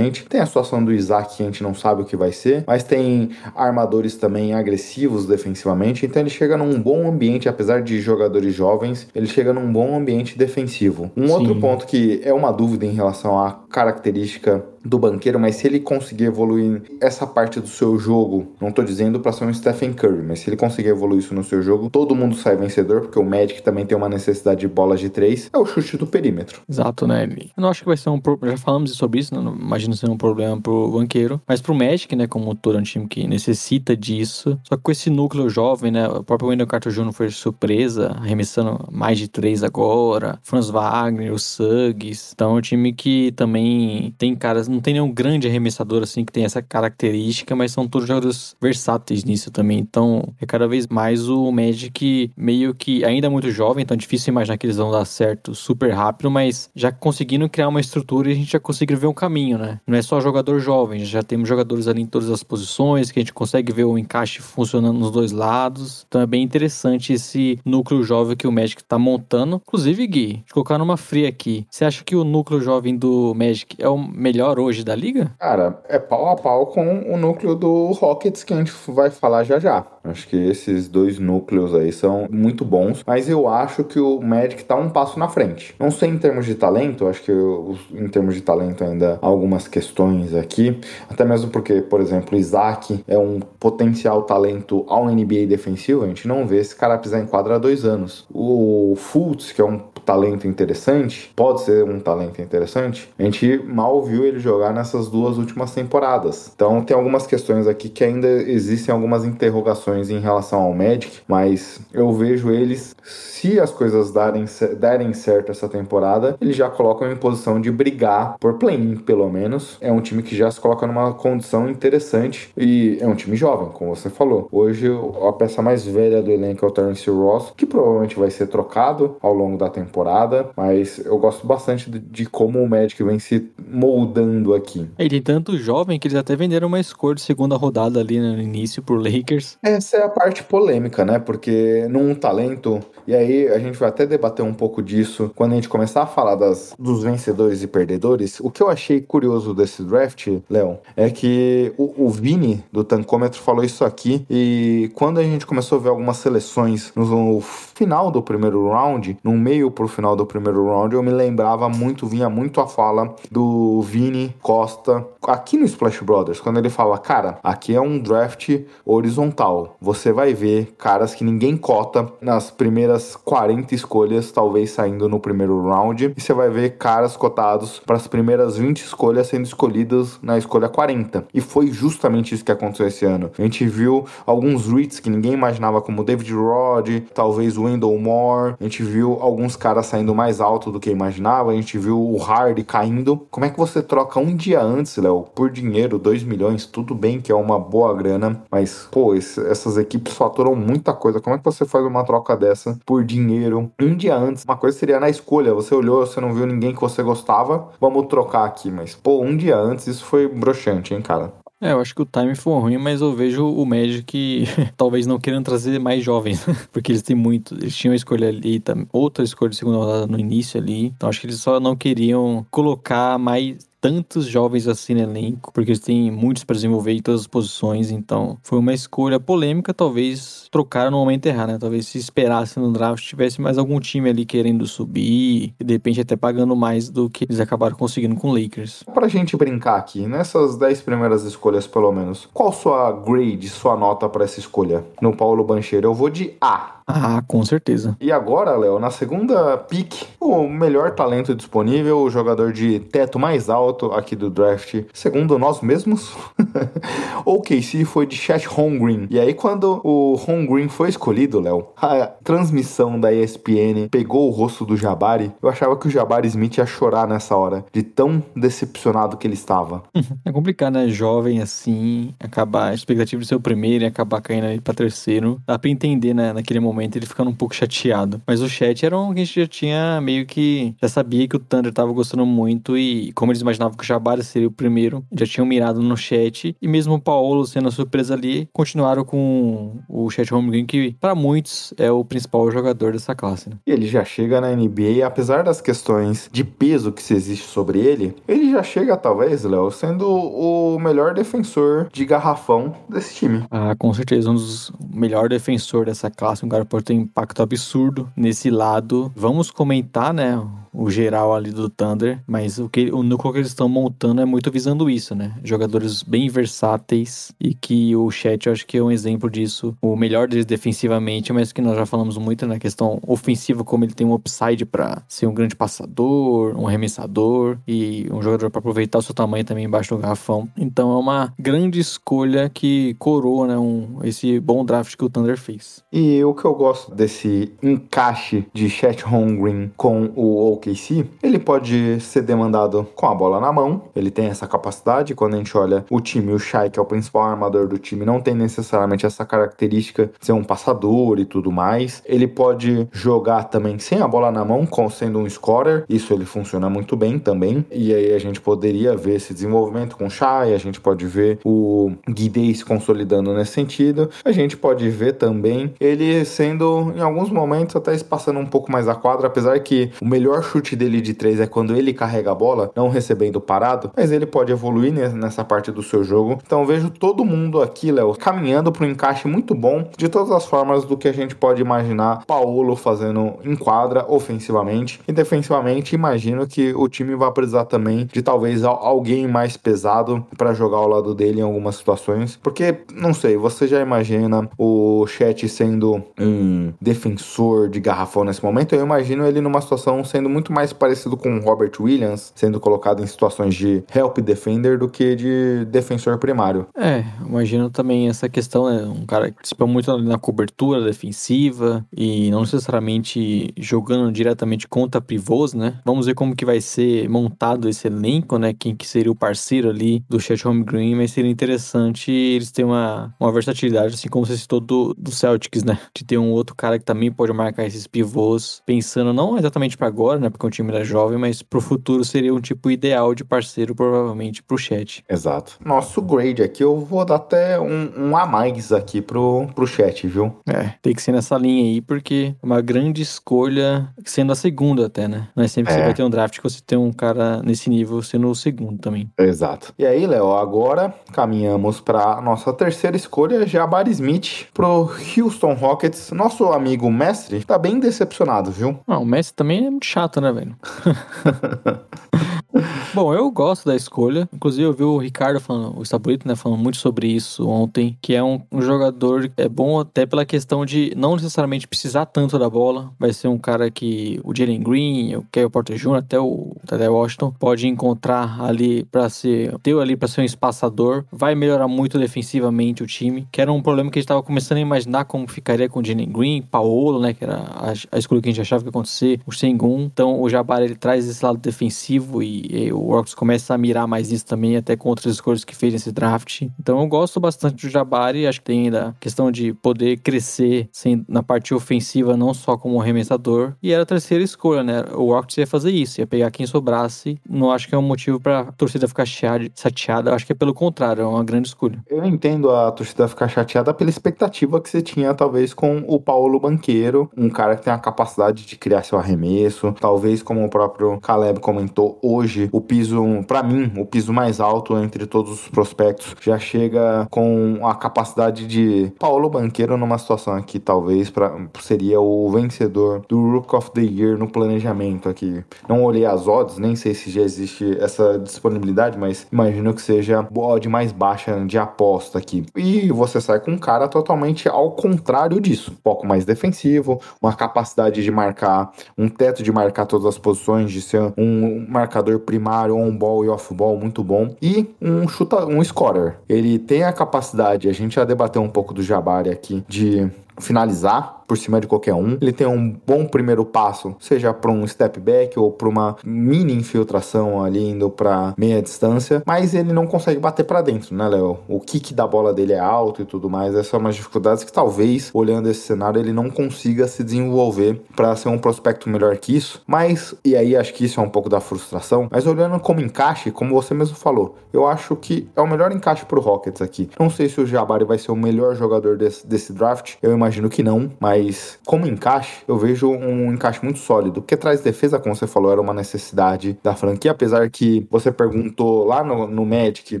Tem a situação do Isaac, que a gente não sabe o que vai ser, mas tem armadores também agressivos defensivamente. Então ele chega num bom ambiente, apesar de jogadores jovens, ele chega num bom ambiente defensivo. Um Sim. outro ponto que é uma dúvida em relação à característica do banqueiro, mas se ele conseguir evoluir essa parte do seu jogo, não tô dizendo para ser um Stephen Curry, mas se ele conseguir evoluir isso no seu jogo, todo mundo sai vencedor, porque o Magic também tem uma necessidade de bolas de três, é o chute do perímetro. Exato, né? Eu não acho que vai ser um problema, já falamos sobre isso, né? não imagino ser um problema pro banqueiro, mas pro Magic, né, como todo um time que necessita disso, só que com esse núcleo jovem, né, o próprio Wendell Carter Jr. foi surpresa, arremessando mais de três agora, Franz Wagner, o Suggs, então é um time que também tem caras, não tem nenhum grande arremessador assim que tem essa característica, mas são todos jogadores versáteis nisso também. Então, é cada vez mais o Magic meio que ainda é muito jovem, então é difícil imaginar que eles vão dar certo super rápido, mas já conseguindo criar uma estrutura e a gente já conseguiu ver um caminho, né? Não é só jogador jovem, já temos jogadores ali em todas as posições, que a gente consegue ver o encaixe funcionando nos dois lados. Então é bem interessante esse núcleo jovem que o Magic tá montando. Inclusive, Gui, de colocar numa fria aqui. Você acha que o núcleo jovem do Magic é o melhor hoje da liga? Cara, é pau a pau com o núcleo do Rockets que a gente vai falar já já. Acho que esses dois núcleos aí são muito bons, mas eu acho que o Magic tá um passo na frente. Não sei em termos de talento, acho que eu, em termos de talento ainda há algumas questões aqui, até mesmo porque, por exemplo, Isaac é um potencial talento ao NBA defensivo, a gente não vê esse cara pisar em quadra há dois anos. O Fultz, que é um talento interessante, pode ser um talento interessante, a gente mal viu ele jogar nessas duas últimas temporadas. Então tem algumas questões aqui que ainda existem algumas interrogações em relação ao Magic, mas eu vejo eles, se as coisas darem, derem certo essa temporada, eles já colocam em posição de brigar por play-in, pelo menos. É um time que já se coloca numa condição interessante e é um time jovem, como você falou. Hoje a peça mais velha do elenco é o Terence Ross, que provavelmente vai ser trocado ao longo da temporada temporada, mas eu gosto bastante de, de como o Magic vem se moldando aqui. É, ele tem tanto jovem que eles até venderam uma escolha de segunda rodada ali no início pro Lakers. Essa é a parte polêmica, né? Porque num talento, e aí a gente vai até debater um pouco disso quando a gente começar a falar das, dos vencedores e perdedores. O que eu achei curioso desse draft, Léo, é que o, o Vini do Tancômetro falou isso aqui e quando a gente começou a ver algumas seleções no final do primeiro round, no meio pro final do primeiro round, eu me lembrava muito, vinha muito a fala do Vini Costa aqui no Splash Brothers, quando ele fala, cara, aqui é um draft horizontal. Você vai ver caras que ninguém cota nas primeiras 40 escolhas, talvez saindo no primeiro round, e você vai ver caras cotados para as primeiras 20 escolhas sendo escolhidas na escolha 40. E foi justamente isso que aconteceu esse ano. A gente viu alguns REITs que ninguém imaginava como David Rod, talvez Wendell Moore, a gente viu alguns caras cara saindo mais alto do que imaginava, a gente viu o hard caindo. Como é que você troca um dia antes, Léo, por dinheiro, 2 milhões? Tudo bem que é uma boa grana, mas, pô, esse, essas equipes faturam muita coisa. Como é que você faz uma troca dessa por dinheiro um dia antes? Uma coisa seria na escolha, você olhou, você não viu ninguém que você gostava, vamos trocar aqui, mas, pô, um dia antes isso foi broxante, hein, cara? É, eu acho que o time foi ruim, mas eu vejo o Magic talvez não querendo trazer mais jovens, porque eles têm muito. Eles tinham a escolha ali, outra escolha de segunda rodada no início ali. Então acho que eles só não queriam colocar mais tantos jovens assim no elenco, porque eles têm muitos para desenvolver em todas as posições, então foi uma escolha polêmica, talvez trocaram no momento errado, né? Talvez se esperasse no draft tivesse mais algum time ali querendo subir, e de repente até pagando mais do que eles acabaram conseguindo com o Lakers. Pra gente brincar aqui, nessas 10 primeiras escolhas pelo menos, qual sua grade, sua nota para essa escolha? No Paulo Bancheiro, eu vou de A. Ah, com certeza. E agora, Léo, na segunda pick, o melhor talento disponível, o jogador de teto mais alto aqui do draft, segundo nós mesmos, o KC foi de Chet Holmgren. E aí, quando o Holmgren foi escolhido, Léo, a transmissão da ESPN pegou o rosto do Jabari. Eu achava que o Jabari Smith ia chorar nessa hora, de tão decepcionado que ele estava. É complicado, né? Jovem assim, acabar a expectativa de ser o primeiro e acabar caindo ali pra terceiro. Dá pra entender, né, naquele momento momento ele ficando um pouco chateado. Mas o chat era um que a gente já tinha meio que. Já sabia que o Thunder tava gostando muito e como eles imaginavam que o Jabari seria o primeiro, já tinham mirado no chat. E mesmo o Paulo sendo a surpresa ali, continuaram com o chat home game, que para muitos é o principal jogador dessa classe. Né? E ele já chega na NBA, apesar das questões de peso que se existe sobre ele, ele já chega, talvez, Léo, sendo o melhor defensor de garrafão desse time. Ah, com certeza, um dos melhor defensor dessa classe, um cara pode ter um impacto absurdo nesse lado. Vamos comentar, né? O geral ali do Thunder, mas o que o núcleo que eles estão montando é muito visando isso, né? Jogadores bem versáteis e que o Chat eu acho que é um exemplo disso. O melhor deles defensivamente, mas que nós já falamos muito na questão ofensiva, como ele tem um upside para ser um grande passador, um arremessador e um jogador para aproveitar o seu tamanho também embaixo do garrafão. Então é uma grande escolha que coroa, né, um, esse bom draft que o Thunder fez. E o que eu gosto desse encaixe de Chet Holmgren com o OKC, ele pode ser demandado com a bola na mão, ele tem essa capacidade. Quando a gente olha o time, o Shai, que é o principal armador do time, não tem necessariamente essa característica de ser um passador e tudo mais. Ele pode jogar também sem a bola na mão, sendo um scorer, isso ele funciona muito bem também. E aí a gente poderia ver esse desenvolvimento com o Shai, a gente pode ver o Guidei se consolidando nesse sentido. A gente pode ver também ele sendo, em alguns momentos, até espaçando um pouco mais a quadra, apesar que o melhor chute dele de três é quando ele carrega a bola, não recebendo parado, mas ele pode evoluir nessa parte do seu jogo. Então vejo todo mundo aqui, Léo, caminhando para um encaixe muito bom de todas as formas do que a gente pode imaginar Paulo fazendo em quadra ofensivamente e defensivamente. Imagino que o time vai precisar também de talvez alguém mais pesado para jogar ao lado dele em algumas situações, porque não sei, você já imagina o Chet sendo um defensor de garrafão nesse momento? Eu imagino ele numa situação sendo muito mais parecido com o Robert Williams, sendo colocado em situações de help defender do que de defensor primário. É, imagino também essa questão, né? Um cara que participa muito na cobertura defensiva e não necessariamente jogando diretamente contra pivôs, né? Vamos ver como que vai ser montado esse elenco, né? Quem que seria o parceiro ali do Chet Home Green, mas seria interessante eles terem uma, uma versatilidade, assim como você citou do, do Celtics, né? De ter um outro cara que também pode marcar esses pivôs, pensando não exatamente para agora, né? Porque o time é jovem, mas pro futuro seria um tipo ideal de parceiro, provavelmente, pro Chat. Exato. Nosso grade aqui, eu vou dar até um, um a mais aqui pro, pro Chat, viu? É, tem que ser nessa linha aí, porque é uma grande escolha, sendo a segunda até, né? Não é sempre que é. você vai ter um draft que você tem um cara nesse nível sendo o segundo também. Exato. E aí, Léo, agora caminhamos para nossa terceira escolha, Jabari Smith, pro Houston Rockets. Nosso amigo mestre tá bem decepcionado, viu? Ah, o mestre também é muito chato, né, velho? Bom, eu gosto da escolha. Inclusive, eu vi o Ricardo falando, o Estabolito, né, falando muito sobre isso ontem, que é um, um, jogador é bom até pela questão de não necessariamente precisar tanto da bola. Vai ser um cara que o Jalen Green, o Kevin Porter Jr., até o Tadeu Washington, pode encontrar ali para ser, ter ali para ser um espaçador. Vai melhorar muito defensivamente o time, que era um problema que a gente tava começando a imaginar como ficaria com o Jalen Green, Paolo, né, que era a, a escolha que a gente achava que ia acontecer, o Sengun. Então, o Jabbar, ele traz esse lado defensivo e, e o Orcs começa a mirar mais isso também, até com outras escolhas que fez nesse draft. Então eu gosto bastante do Jabari, acho que tem ainda a questão de poder crescer na parte ofensiva, não só como arremessador. E era a terceira escolha, né? O Orcs ia fazer isso, ia pegar quem sobrasse. Não acho que é um motivo pra torcida ficar chateada, acho que é pelo contrário, é uma grande escolha. Eu entendo a torcida ficar chateada pela expectativa que você tinha, talvez, com o Paulo Banqueiro, um cara que tem a capacidade de criar seu arremesso, talvez, como o próprio Caleb comentou, hoje o piso, para mim, o piso mais alto entre todos os prospectos já chega com a capacidade de Paulo Banqueiro numa situação aqui, talvez, pra, seria o vencedor do Rook of the Year no planejamento aqui. Não olhei as odds, nem sei se já existe essa disponibilidade, mas imagino que seja a odd mais baixa de aposta aqui. E você sai com um cara totalmente ao contrário disso. Um pouco mais defensivo, uma capacidade de marcar, um teto de marcar todas as posições, de ser um marcador primário, on-ball e off-ball muito bom. E um chuta, um scorer. Ele tem a capacidade, a gente já debateu um pouco do Jabari aqui, de finalizar por cima de qualquer um. Ele tem um bom primeiro passo, seja para um step back ou para uma mini infiltração ali indo para meia distância, mas ele não consegue bater para dentro, né, Léo? O kick da bola dele é alto e tudo mais. Essas são umas dificuldades que talvez, olhando esse cenário, ele não consiga se desenvolver para ser um prospecto melhor que isso. Mas, e aí acho que isso é um pouco da frustração, mas olhando como encaixe, como você mesmo falou, eu acho que é o melhor encaixe pro Rockets aqui. Não sei se o Jabari vai ser o melhor jogador desse, desse draft, eu imagino que não, mas mas como encaixe, eu vejo um encaixe muito sólido. Porque traz defesa, como você falou, era uma necessidade da franquia, apesar que você perguntou lá no, no Magic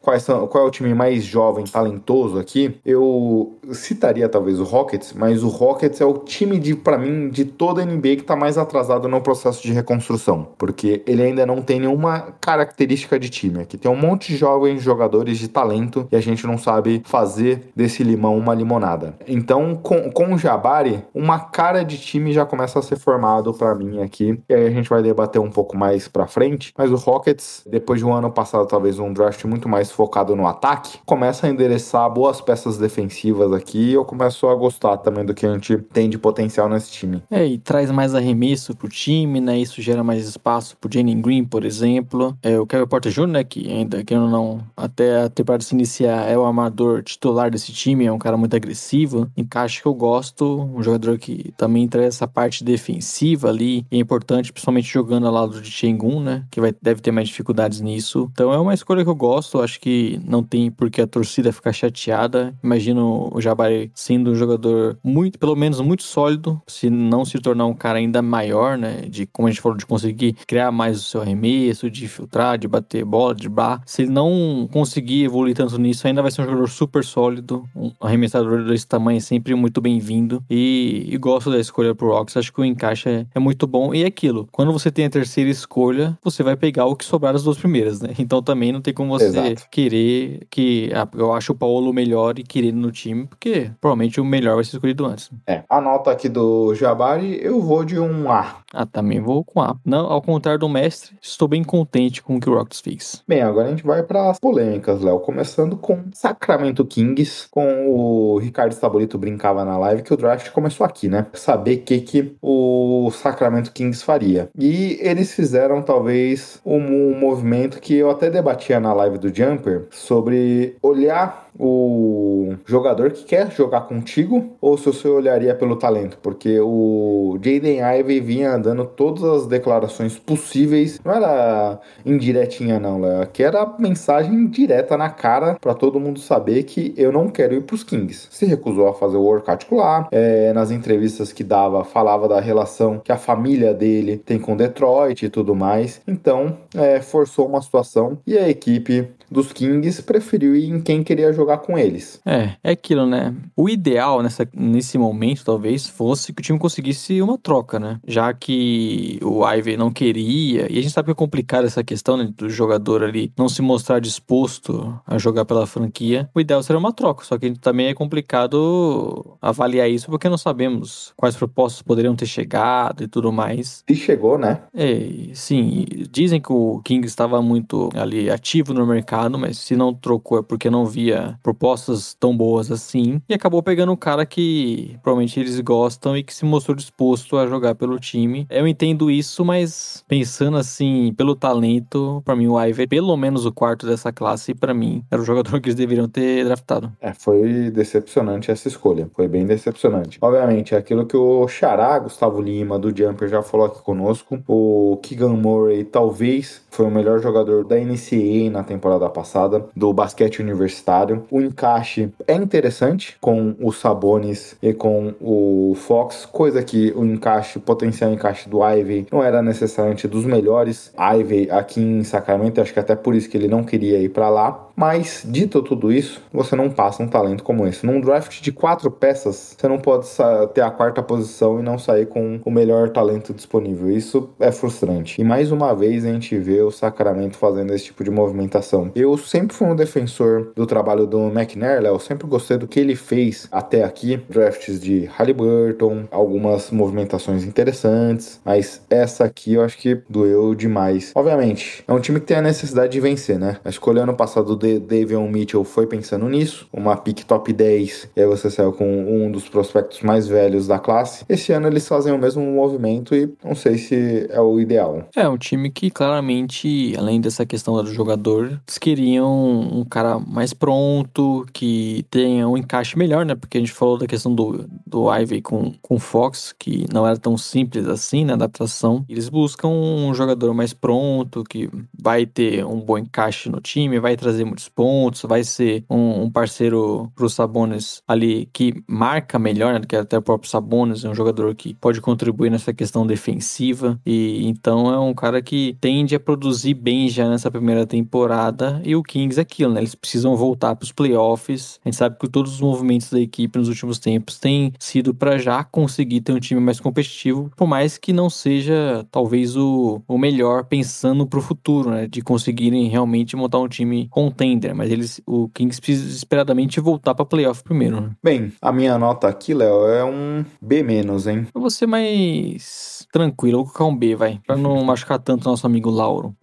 quais são, qual é o time mais jovem, talentoso aqui, eu citaria talvez o Rockets, mas o Rockets é o time de, para mim, de toda a NBA que tá mais atrasado no processo de reconstrução, porque ele ainda não tem nenhuma característica de time. Aqui tem um monte de jovens jogadores de talento e a gente não sabe fazer desse limão uma limonada. Então, com, com o Jabari, uma cara de time já começa a ser formado para mim aqui. E aí a gente vai debater um pouco mais para frente, mas o Rockets, depois de um ano passado talvez um draft muito mais focado no ataque, começa a endereçar boas peças defensivas aqui e eu começo a gostar também do que a gente tem de potencial nesse time. É, e traz mais arremesso pro time, né? Isso gera mais espaço pro Jalen Green, por exemplo. É, o Kevin Porter Jr., né, que ainda, que não, até a temporada se iniciar, é o armador titular desse time, é um cara muito agressivo, encaixa que eu gosto, um jogador que também traz essa parte defensiva ali, é importante, principalmente jogando ao lado de Chengun, né, que vai, deve ter mais dificuldades nisso. Então é uma escolha que eu gosto, acho que não tem por que a torcida ficar chateada. Imagino o Jabari sendo um jogador muito, pelo menos muito sólido, se não se tornar um cara ainda maior, né, de como a gente falou, de conseguir criar mais o seu arremesso, de filtrar, de bater bola, de bar. Se ele não conseguir evoluir tanto nisso, ainda vai ser um jogador super sólido, um arremessador desse tamanho é sempre muito bem-vindo e, e, gosto da escolha pro Rocks, acho que o encaixe é, é, muito bom e é aquilo, quando você tem a terceira escolha, você vai pegar o que sobrar das duas primeiras, né? Então também não tem como você Exato. querer que, ah, eu acho o Paulo melhor e querer no time, porque provavelmente o melhor vai ser escolhido antes. É, a nota aqui do Jabari, eu vou de um A. Ah, também vou com A. Não, ao contrário do mestre, estou bem contente com o que o Rockets fez. Bem, agora a gente vai para as polêmicas, Léo. Começando com Sacramento Kings, com o Ricardo Stabolito brincava na live que o draft começou aqui, né? Saber o que, que o Sacramento Kings faria. E eles fizeram talvez um, um movimento que eu até debatia na live do Jumper sobre olhar o jogador que quer jogar contigo ou se você olharia pelo talento, porque o Jaden Ivey vinha dando todas as declarações possíveis, não era indiretinha não, Léo, que era mensagem direta na cara para todo mundo saber que eu não quero ir pros Kings. Se recusou a fazer o workout lá, é, nas entrevistas que dava, falava da relação que a família dele tem com Detroit e tudo mais, então é, forçou uma situação e a equipe dos Kings preferiu ir em quem queria jogar com eles. É, é aquilo, né? O ideal nessa, nesse momento, talvez, fosse que o time conseguisse uma troca, né? Já que o Ivy não queria, e a gente sabe que é complicado essa questão né, do jogador ali não se mostrar disposto a jogar pela franquia, o ideal seria uma troca, só que também é complicado avaliar isso porque não sabemos quais propostas poderiam ter chegado e tudo mais. E chegou, né? É, sim. Dizem que o King estava muito ali ativo no mercado mas se não trocou é porque não via propostas tão boas assim. E acabou pegando um cara que provavelmente eles gostam e que se mostrou disposto a jogar pelo time. Eu entendo isso, mas pensando assim, pelo talento, para mim o Ivy, pelo menos o quarto dessa classe, para mim, era o jogador que eles deveriam ter draftado. É, foi decepcionante essa escolha. Foi bem decepcionante. Obviamente, é aquilo que o Xará, Gustavo Lima, do Jumper, já falou aqui conosco. O Keegan Murray talvez foi o melhor jogador da NCAA na temporada passada, do basquete universitário. O encaixe é interessante com o Sabonis e com o Fox, coisa que o encaixe, o potencial encaixe do Ivy não era necessariamente dos melhores. Ivy aqui em Sacramento, acho que até por isso que ele não queria ir para lá. Mas, dito tudo isso, você não passa um talento como esse. Num draft de quatro peças, você não pode ter a quarta posição e não sair com o melhor talento disponível. Isso é frustrante. E mais uma vez a gente vê o Sacramento fazendo esse tipo de movimentação. Eu sempre fui um defensor do trabalho do McNair, Léo. Sempre gostei do que ele fez até aqui. Drafts de Halliburton, algumas movimentações interessantes, mas essa aqui eu acho que doeu demais. Obviamente, é um time que tem a necessidade de vencer, né? A escolha ano passado do Davion Mitchell foi pensando nisso, uma pick top 10, e aí você saiu com um dos prospectos mais velhos da classe. Esse ano eles fazem o mesmo movimento e não sei se é o ideal. É, um time que claramente, além dessa questão do jogador, eles queriam um cara mais pronto, que tenha um encaixe melhor, né? Porque a gente falou da questão do, do Ivy com, com Fox, que não era tão simples assim na adaptação. Eles buscam um jogador mais pronto, que vai ter um bom encaixe no time, vai trazer muitos pontos, vai ser um, um parceiro pro Sabonis ali que marca melhor, né? Que até o próprio Sabonis é um jogador que pode contribuir nessa questão defensiva. E então é um cara que tende a produzir bem já nessa primeira temporada. E o Kings é aquilo, né? Eles precisam voltar para os playoffs. A gente sabe que todos os movimentos da equipe nos últimos tempos têm sido para já conseguir ter um time mais competitivo, por mais que não seja talvez o, o melhor pensando para o futuro, né? De conseguirem realmente montar um time contender. Mas eles, o Kings precisa desesperadamente voltar para playoff primeiro, né? Bem, a minha nota aqui, Léo, é um B-, hein? Eu vou ser mais tranquilo, vou colocar um B, vai. Pra não machucar tanto nosso amigo Lauro.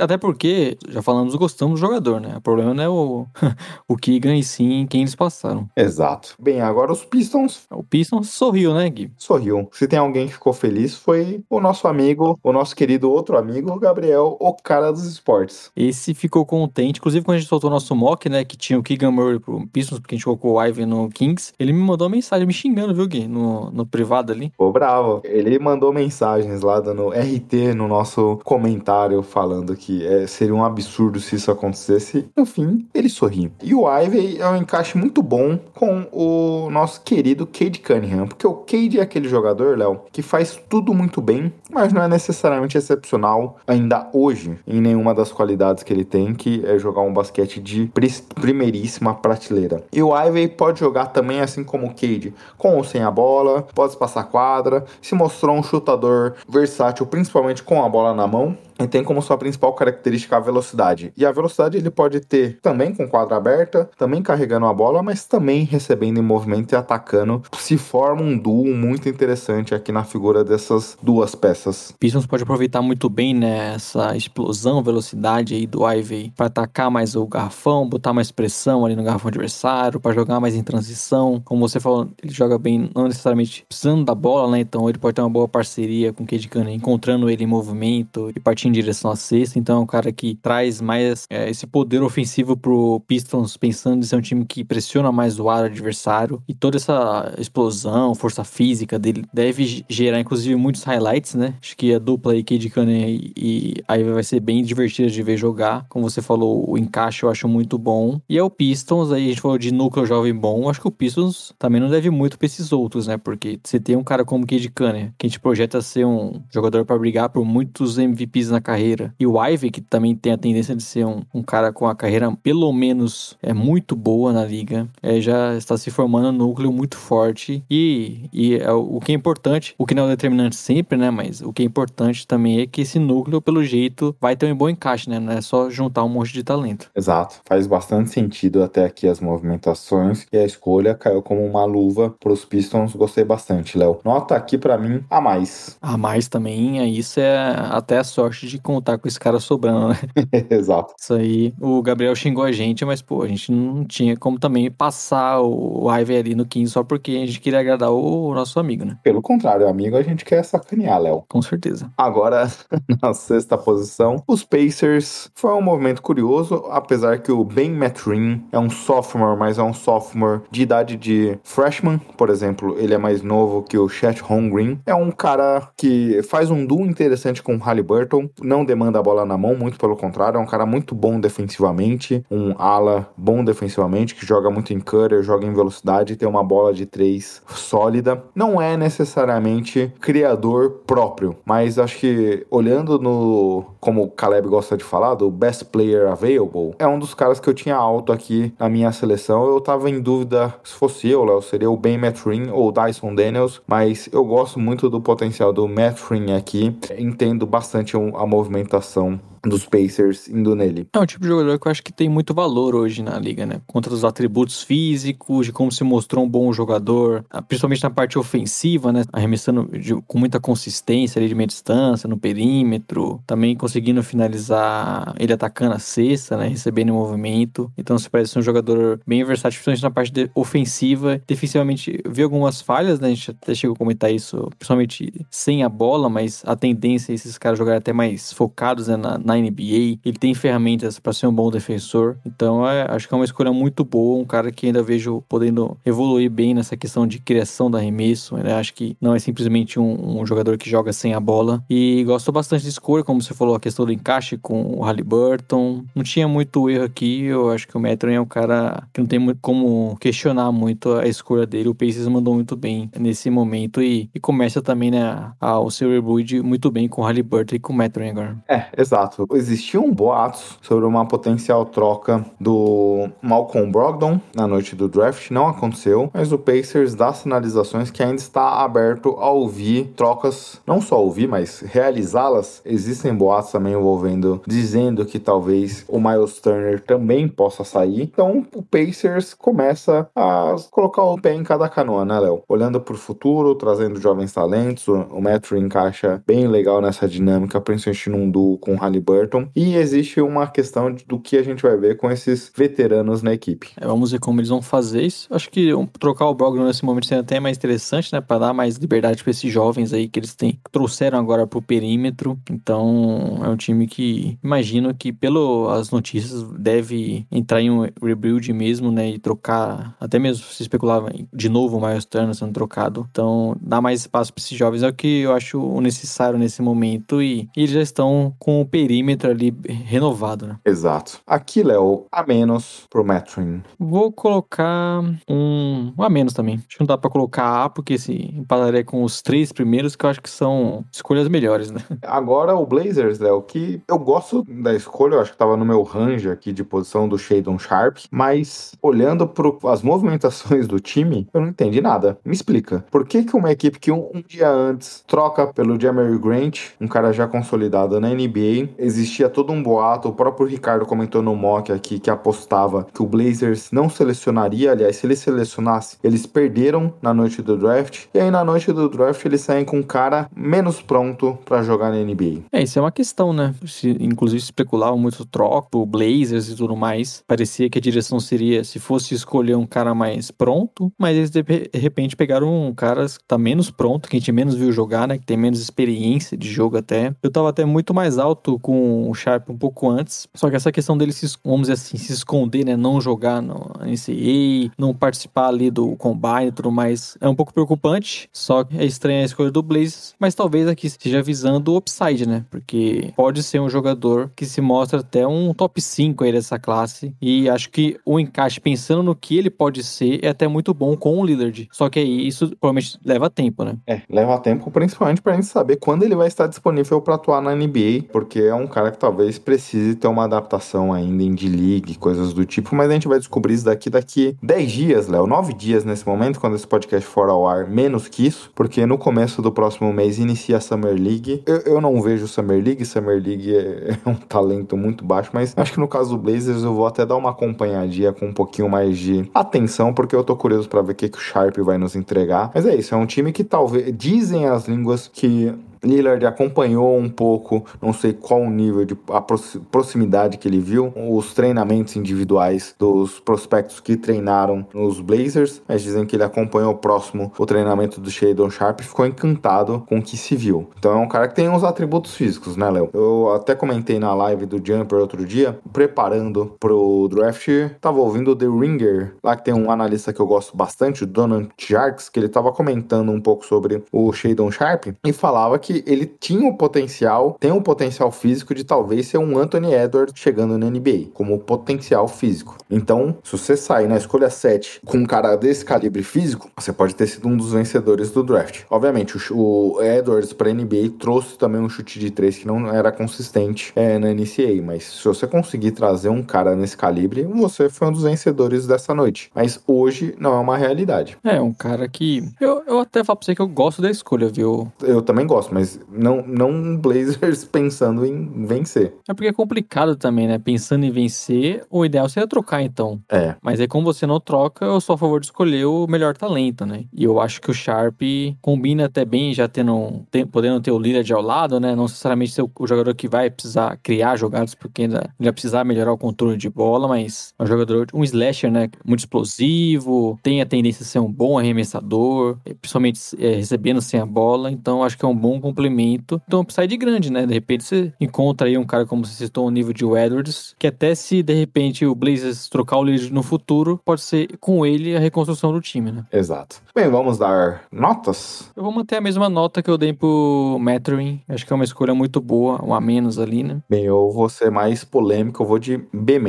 Até porque, já falamos, gostamos do jogador, né? O problema não é o, o Keegan e sim quem eles passaram. Exato. Bem, agora os Pistons O Pistons sorriu, né, Gui? sorriu. Se tem alguém que ficou feliz, foi o nosso amigo, o nosso querido outro amigo, Gabriel, o cara dos esportes. Esse ficou contente. Inclusive, quando a gente soltou o nosso mock, né? Que tinha o Keegan Murray pro Pistons, porque a gente colocou o Ivan no Kings. Ele me mandou uma mensagem me xingando, viu, Gui? No, no privado ali. Ficou bravo. Ele mandou mensagens lá dando RT no nosso comentário, falando que é, seria um absurdo se isso acontecesse. No fim, ele sorriu. E o Ivey é um encaixe muito bom com o nosso querido Cade Cunningham, porque o Cade é aquele jogador, Léo, que faz tudo muito bem, mas não é necessariamente excepcional ainda hoje em nenhuma das qualidades que ele tem, que é jogar um basquete de pris- primeiríssima prateleira. E o Ivey pode jogar também assim como o Cade, com ou sem a bola, pode passar quadra, se mostrou um chutador versátil, principalmente com a bola na mão. E tem como sua principal característica a velocidade. E a velocidade ele pode ter também com quadra aberta, também carregando a bola, mas também recebendo em movimento e atacando. Se forma um duo muito interessante aqui na figura dessas duas peças. Pistons pode aproveitar muito bem né, essa explosão, velocidade aí do Ivey para atacar mais o garrafão, botar mais pressão ali no garrafão adversário, para jogar mais em transição. Como você falou, ele joga bem, não necessariamente precisando da bola, né? Então ele pode ter uma boa parceria com o Cade Cunningham, encontrando ele em movimento e partindo em direção à cesta. Então é um cara que traz mais é, esse poder ofensivo pro Pistons, pensando em ser um time que pressiona mais o ar adversário. E toda essa explosão, força física dele deve gerar, inclusive, muitos highlights, né? Acho que a dupla aí, Cade Cunningham e, aí vai ser bem divertida de ver jogar. Como você falou, o encaixe eu acho muito bom. E é o Pistons, aí a gente falou de núcleo jovem bom. Acho que o Pistons também não deve muito pra esses outros, né? Porque você tem um cara como Cade Cunningham, que a gente projeta ser um jogador pra brigar por muitos MVPs na carreira. E o Ivey, que também tem a tendência de ser um, um cara com a carreira pelo menos é muito boa na liga. É, já está se formando um núcleo muito forte. E, e é o, que é importante, o que não é o determinante sempre, né? Mas o que é importante também é que esse núcleo, pelo jeito, vai ter um bom encaixe, né? Não é só juntar um monte de talento. Exato. Faz bastante sentido até aqui as movimentações e a escolha caiu como uma luva pros Pistons. Gostei bastante, Léo. Nota aqui pra mim a mais. A mais também, é isso é até a sorte de contar com esse cara sobrando, né? Exato. Isso aí, o Gabriel xingou a gente, mas pô, a gente não tinha como também passar o Ivy ali no 15 só porque a gente queria agradar o nosso amigo, né? Pelo contrário, amigo, a gente quer sacanear, Léo. Com certeza. Agora, na sexta posição, os Pacers. Foi um movimento curioso, apesar que o Ben Matrin é um sophomore, mas é um sophomore de idade de freshman, por exemplo. Ele é mais novo que o Chet Holmgren. É um cara que faz um duo interessante com o Halliburton, não demanda a bola na mão, muito pelo contrário, é um cara muito bom defensivamente, um ala bom defensivamente, que joga muito em cutter, joga em velocidade, tem uma bola de três sólida. Não é necessariamente criador próprio, mas acho que olhando no, como o Caleb gosta de falar, do best player available, é um dos caras que eu tinha alto aqui na minha seleção. Eu tava em dúvida se fosse eu, Léo, seria o Ben Matrin ou o Dyson Daniels, mas eu gosto muito do potencial do Matrin aqui. Entendo bastante a movimentação dos Pacers indo nele. É um tipo de jogador que eu acho que tem muito valor hoje na liga, né? Contra os atributos físicos, de como se mostrou um bom jogador, ah, principalmente na parte ofensiva, né? Arremessando de- com muita consistência ali de meia distância, no perímetro, também conseguindo finalizar ele atacando a cesta, né? Recebendo movimento. Então se parece um jogador bem versátil, principalmente na parte de- ofensiva. Defensivamente, vi algumas falhas, né? A gente até chegou a comentar isso, principalmente sem a bola, mas a tendência é esses caras jogarem até mais focados né, na, na NBA. Ele tem ferramentas para ser um bom defensor. Então, é, acho que é uma escolha muito boa. Um cara que ainda vejo podendo evoluir bem nessa questão de criação do arremesso. né? Acho que não é simplesmente um, um jogador que joga sem a bola. E gosto bastante de escolha, como você falou, a questão do encaixe com o Halliburton. Não tinha muito erro aqui. Eu acho que o Metron é um cara que não tem como questionar muito a escolha dele. O Pacers mandou muito bem nesse momento e, e começa também né, a- o seu rebuild muito bem com o Halliburton e com o Metron agora. É, exato. Existiam boatos sobre uma potencial troca do Malcolm Brogdon na noite do draft. Não aconteceu, mas o Pacers dá sinalizações que ainda está aberto a ouvir trocas, não só ouvir, mas realizá-las. Existem boatos também envolvendo, dizendo que talvez o Miles Turner também possa sair. Então o Pacers começa a colocar o pé em cada canoa, né, Léo? Olhando para o futuro, trazendo jovens talentos. O Metro encaixa bem legal nessa dinâmica, principalmente num duo com o Halliburton. E existe uma questão do que a gente vai ver com esses veteranos na equipe. É, vamos ver como eles vão fazer isso. Acho que trocar o Brogdon nesse momento seria até mais interessante, né? Para dar mais liberdade para esses jovens aí que eles têm, trouxeram agora pro perímetro. Então é um time que imagino que, pelas notícias, deve entrar em um rebuild mesmo, né? E trocar, até mesmo se especulava de novo o Miles Turner sendo trocado. Então dar mais espaço para esses jovens é o que eu acho necessário nesse momento. E, e eles já estão com o perímetro ali renovado, né? Exato. Aqui, Léo, a menos pro Metrin. Vou colocar um, um a menos também. Acho que não dá pra colocar A, porque se empataria com os três primeiros, que eu acho que são escolhas melhores, né? Agora o Blazers, Léo, que eu gosto da escolha, eu acho que tava no meu range aqui de posição do Shadon Sharp, mas olhando para as movimentações do time, eu não entendi nada. Me explica. Por que que uma equipe que um, um dia antes troca pelo Jeremy Grant, um cara já consolidado na NBA, existia todo um boato, o próprio Ricardo comentou no mock aqui que apostava que o Blazers não selecionaria, aliás, se ele selecionasse, eles perderam na noite do draft, e aí na noite do draft eles saem com um cara menos pronto para jogar na NBA. É, isso é uma questão, né? Se, inclusive especulavam muito troca, o Blazers e tudo mais. Parecia que a direção seria, se fosse escolher um cara mais pronto, mas eles de repente pegaram um cara que tá menos pronto, que a gente menos viu jogar, né? Que tem menos experiência de jogo até. Eu tava até muito mais alto com o Sharp um pouco antes, só que essa questão dele se, vamos dizer assim, se esconder, né? Não jogar no NCAA, não participar ali do combine e tudo mais, é um pouco preocupante. Só que é estranha a escolha do Blazers, mas talvez aqui esteja visando o upside, né? Porque pode ser um jogador que se mostra até um top 5 aí dessa classe. E acho que o encaixe, pensando no que ele pode ser, é até muito bom com o Lillard. Só que aí isso provavelmente leva tempo, né? É, leva tempo, principalmente pra gente saber quando ele vai estar disponível para atuar na NBA, porque é um cara que talvez precise ter uma adaptação ainda em D-League, coisas do tipo, mas a gente vai descobrir isso daqui daqui 10 dias, Léo, 9 dias nesse momento, quando esse podcast for ao ar, menos que isso, porque no começo do próximo mês inicia a Summer League. Eu, eu não vejo Summer League, Summer League é, é um talento muito baixo, mas acho que no caso do Blazers eu vou até dar uma acompanhadinha com um pouquinho mais de atenção, porque eu tô curioso para ver o que, que o Sharp vai nos entregar. Mas é isso, é um time que talvez dizem as línguas que Lillard acompanhou um pouco, não sei qual o nível de a proximidade que ele viu, os treinamentos individuais dos prospectos que treinaram nos Blazers, mas dizem que ele acompanhou próximo o treinamento do Shadon Sharp e ficou encantado com o que se viu. Então é um cara que tem uns atributos físicos, né, Léo? Eu até comentei na live do Jumper outro dia, preparando pro draft, tava ouvindo o The Ringer, lá que tem um analista que eu gosto bastante, o Donald Jarks, que ele tava comentando um pouco sobre o Shadon Sharp e falava que que ele tinha o potencial, tem o potencial físico de talvez ser um Anthony Edwards chegando na NBA, como potencial físico. Então, se você sair na escolha 7 com um cara desse calibre físico, você pode ter sido um dos vencedores do draft. Obviamente, o, Edwards para NBA trouxe também um chute de 3 que não era consistente é, na NCAA, mas se você conseguir trazer um cara nesse calibre, você foi um dos vencedores dessa noite. Mas hoje não é uma realidade. É, um cara que. Eu, eu até falo pra você que eu gosto da escolha, viu? Eu também gosto, mas mas não, não Blazers pensando em vencer. É porque é complicado também, né? Pensando em vencer, o ideal seria trocar então. É. Mas aí, como você não troca, eu sou a favor de escolher o melhor talento, né? E eu acho que o Sharp combina até bem, já tendo, tem, podendo ter o Lillard ao lado, né? Não necessariamente ser o, o, jogador que vai precisar criar jogadas, porque ainda vai precisar melhorar o controle de bola, mas é um jogador, um slasher, né? Muito explosivo, tem a tendência a ser um bom arremessador, principalmente é, recebendo sem a bola, então acho que é um bom complemento. Então, upside grande, né? De repente você encontra aí um cara, como você citou, o nível de Edwards, que até se de repente o Blazers trocar o líder no futuro, pode ser com ele a reconstrução do time, né? Exato. Bem, vamos dar notas? Eu vou manter a mesma nota que eu dei pro Metering. Acho que é uma escolha muito boa, um a menos ali, né? Bem, eu vou ser mais polêmico, eu vou de B-.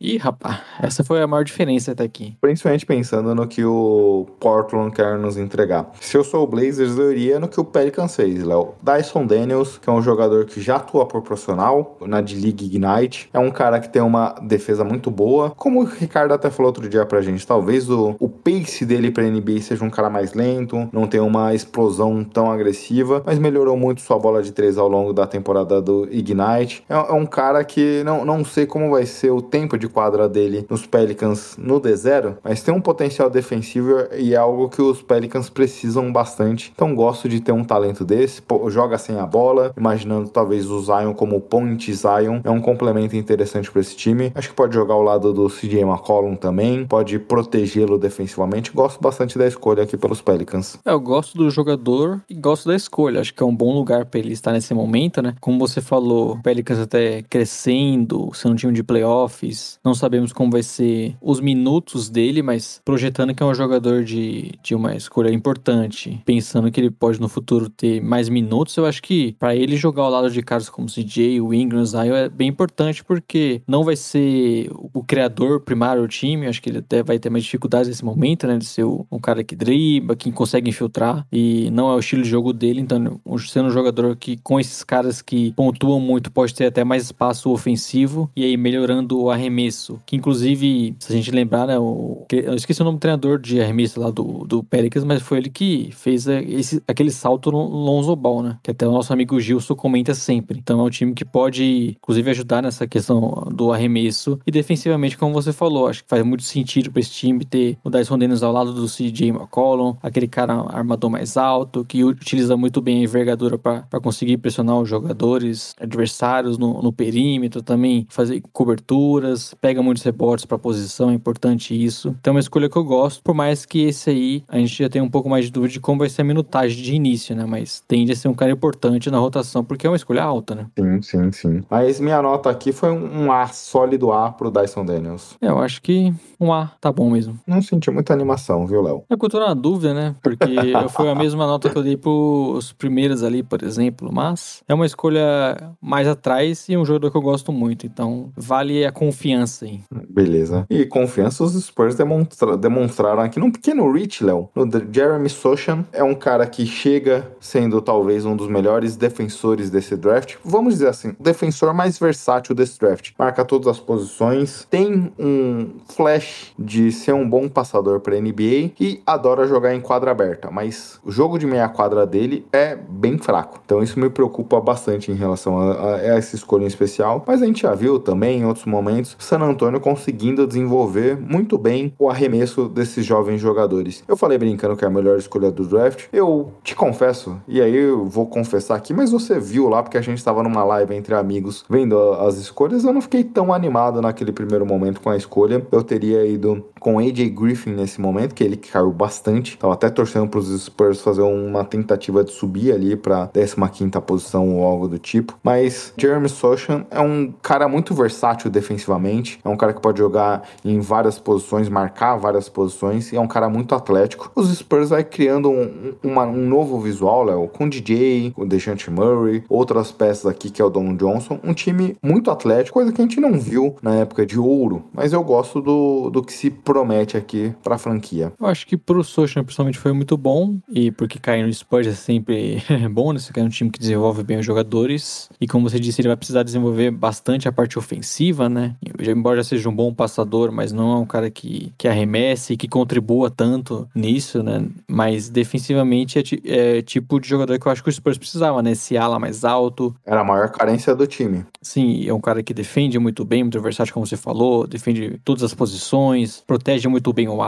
Ih, rapaz, essa foi a maior diferença até aqui. Principalmente pensando no que o Portland quer nos entregar. Se eu sou o Blazers, eu iria no que o Pelicans fez, Léo. Dyson Daniels, que é um jogador que já atua por profissional na D-League Ignite, é um cara que tem uma defesa muito boa. Como o Ricardo até falou outro dia pra gente, talvez o, o pace dele pra NBA seja um cara mais lento, não tem uma explosão tão agressiva, mas melhorou muito sua bola de três ao longo da temporada do Ignite. É, é um cara que não, não sei como vai ser o tempo de quadra dele nos Pelicans no D0, mas tem um potencial defensivo e é algo que os Pelicans precisam bastante. Então gosto de ter um talento desse. Pô, joga sem a bola, imaginando talvez o Zion como point Zion. É um complemento interessante para esse time. Acho que pode jogar ao lado do CJ McCollum também, pode protegê-lo defensivamente. Gosto bastante da escolha aqui pelos Pelicans. É, eu gosto do jogador e gosto da escolha. Acho que é um bom lugar para ele estar nesse momento, né? Como você falou, Pelicans até crescendo, sendo um time de playoffs. Não sabemos como vai ser os minutos dele, mas projetando que é um jogador de, de uma escolha importante, pensando que ele pode no futuro ter mais minutos, eu acho que para ele jogar ao lado de caras como CJ, o Ingram, Zion é bem importante porque não vai ser o criador primário do time, acho que ele até vai ter mais dificuldades nesse momento, né, de ser um cara que driba, que consegue infiltrar e não é o estilo de jogo dele, então sendo um jogador que com esses caras que pontuam muito pode ter até mais espaço ofensivo e aí melhorando o arremesso, que inclusive, se a gente lembrar, né, o, eu esqueci o nome do treinador de arremesso lá do, do Pelicans, mas foi ele que fez esse, aquele salto no Lonzo Ball, né, que até o nosso amigo Gilson comenta sempre. Então é um time que pode, inclusive, ajudar nessa questão do arremesso e defensivamente, como você falou, acho que faz muito sentido para esse time ter o Dyson Dennis ao lado do CJ McCollum, aquele cara armador mais alto, que utiliza muito bem a envergadura para conseguir pressionar os jogadores adversários no, no perímetro, também fazer coberturas, pega muitos rebotes para posição, é importante isso. Então é uma escolha que eu gosto, por mais que esse aí a gente já tenha um pouco mais de dúvida de como vai ser a minutagem de início, né? Mas tende a ser um cara importante na rotação, porque é uma escolha alta, né? Sim, sim, sim. Mas minha nota aqui foi um A sólido A pro Dyson Daniels. É, eu acho que um A tá bom mesmo. Não senti muita animação, viu, Léo? É que eu tô na dúvida, né? Porque foi a mesma nota que eu dei pros primeiros ali, por exemplo, mas é uma escolha mais atrás e um jogador que eu gosto muito, então vale a confiança aí. Beleza. E confiança os Spurs demonstra demonstraram aqui num pequeno reach, Léo. No Jeremy Sochan é um cara que chega sendo talvez um dos melhores defensores desse draft. Vamos dizer assim, o defensor mais versátil desse draft. Marca todas as posições, tem um flash de ser um bom passador para NBA e adora jogar em quadra aberta, mas o jogo de meia quadra dele é bem fraco. Então isso me preocupa bastante em relação a, a essa escolha em especial. Mas a gente já viu também em outros momentos San Antonio conseguindo desenvolver muito bem o arremesso desses jovens jogadores. Eu falei brincando que é a melhor escolha do draft. Eu te confesso, e aí eu vou confessar aqui, mas você viu lá porque a gente estava numa live entre amigos vendo as escolhas, eu não fiquei tão animado naquele primeiro momento com a escolha. Eu teria ido com AJ Griffin nesse momento, que ele caiu bastante. Tava até torcendo para os Spurs fazer uma tentativa de subir ali para 15 posição ou algo do tipo. Mas Jeremy Sochan é um cara muito versátil defensivamente, é um cara que pode jogar em várias posições, marcar várias posições e é um cara muito atlético. Os Spurs vai criando um, uma, um novo visual, Léo, com DJ, com Dejante Murray, outras peças aqui que é o Don Johnson, um time muito atlético, coisa que a gente não viu na época de ouro, mas eu gosto do, do que se promete aqui para a franquia. Eu acho que pro Sochan principalmente foi muito bom e porque cair no Spurs é sempre bom, né? Você quer um time que desenvolve bem os jogadores e como você disse, ele vai precisar desenvolver bastante a parte ofensiva, né? Embora já seja um bom passador, mas não é um cara que, que arremesse e que contribua tanto nisso, né? Mas defensivamente é, é tipo de jogador que eu acho que o Spurs precisava, né? Esse ala mais alto. Era a maior carência do time. Sim, é um cara que defende muito bem, muito versátil, como você falou, defende todas as posições, protege muito bem o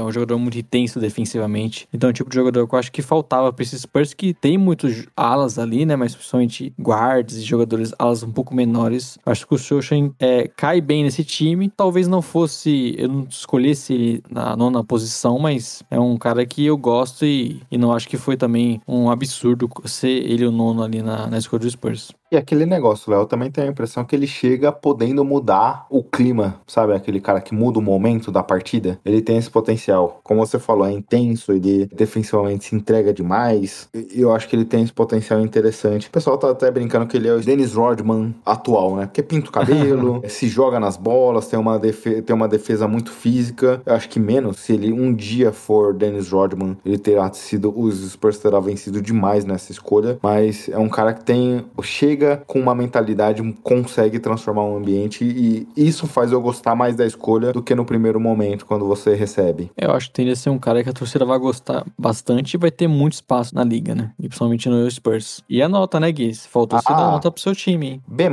é um jogador muito intenso defensivamente. Então é o tipo de jogador que eu acho que faltava para esses Spurs que tem muitos alas ali, né? Mas principalmente guards e jogadores alas um pouco menores. Acho que o Sochan é, cai bem nesse time. Talvez não fosse, eu não escolhesse ele na nona posição, mas é um cara que eu gosto e, e não acho que foi também um absurdo ser ele o nono ali na, na escolha do Spurs. E aquele negócio, Léo, também tem a impressão que ele chega podendo mudar o clima, sabe? Aquele cara que muda o momento da partida. Ele tem esse potencial. Como você falou, é intenso, ele defensivamente se entrega demais. E eu acho que ele tem esse potencial interessante. O pessoal tá até brincando que ele é o Dennis Rodman atual, né? Porque pinta o cabelo, se joga nas bolas, tem uma, tem uma defesa muito física. Eu acho que menos, se ele um dia for Dennis Rodman, ele terá sido, os Spurs terá vencido demais nessa escolha. Mas é um cara que tem, chega com uma mentalidade, consegue transformar um ambiente e isso faz eu gostar mais da escolha do que no primeiro momento, quando você recebe. Eu acho que tende a ser um cara que a torcida vai gostar bastante e vai ter muito espaço na liga, né? E principalmente no Spurs. E a nota, né, Gui? Faltou ah, você dar nota pro seu time, hein? B+.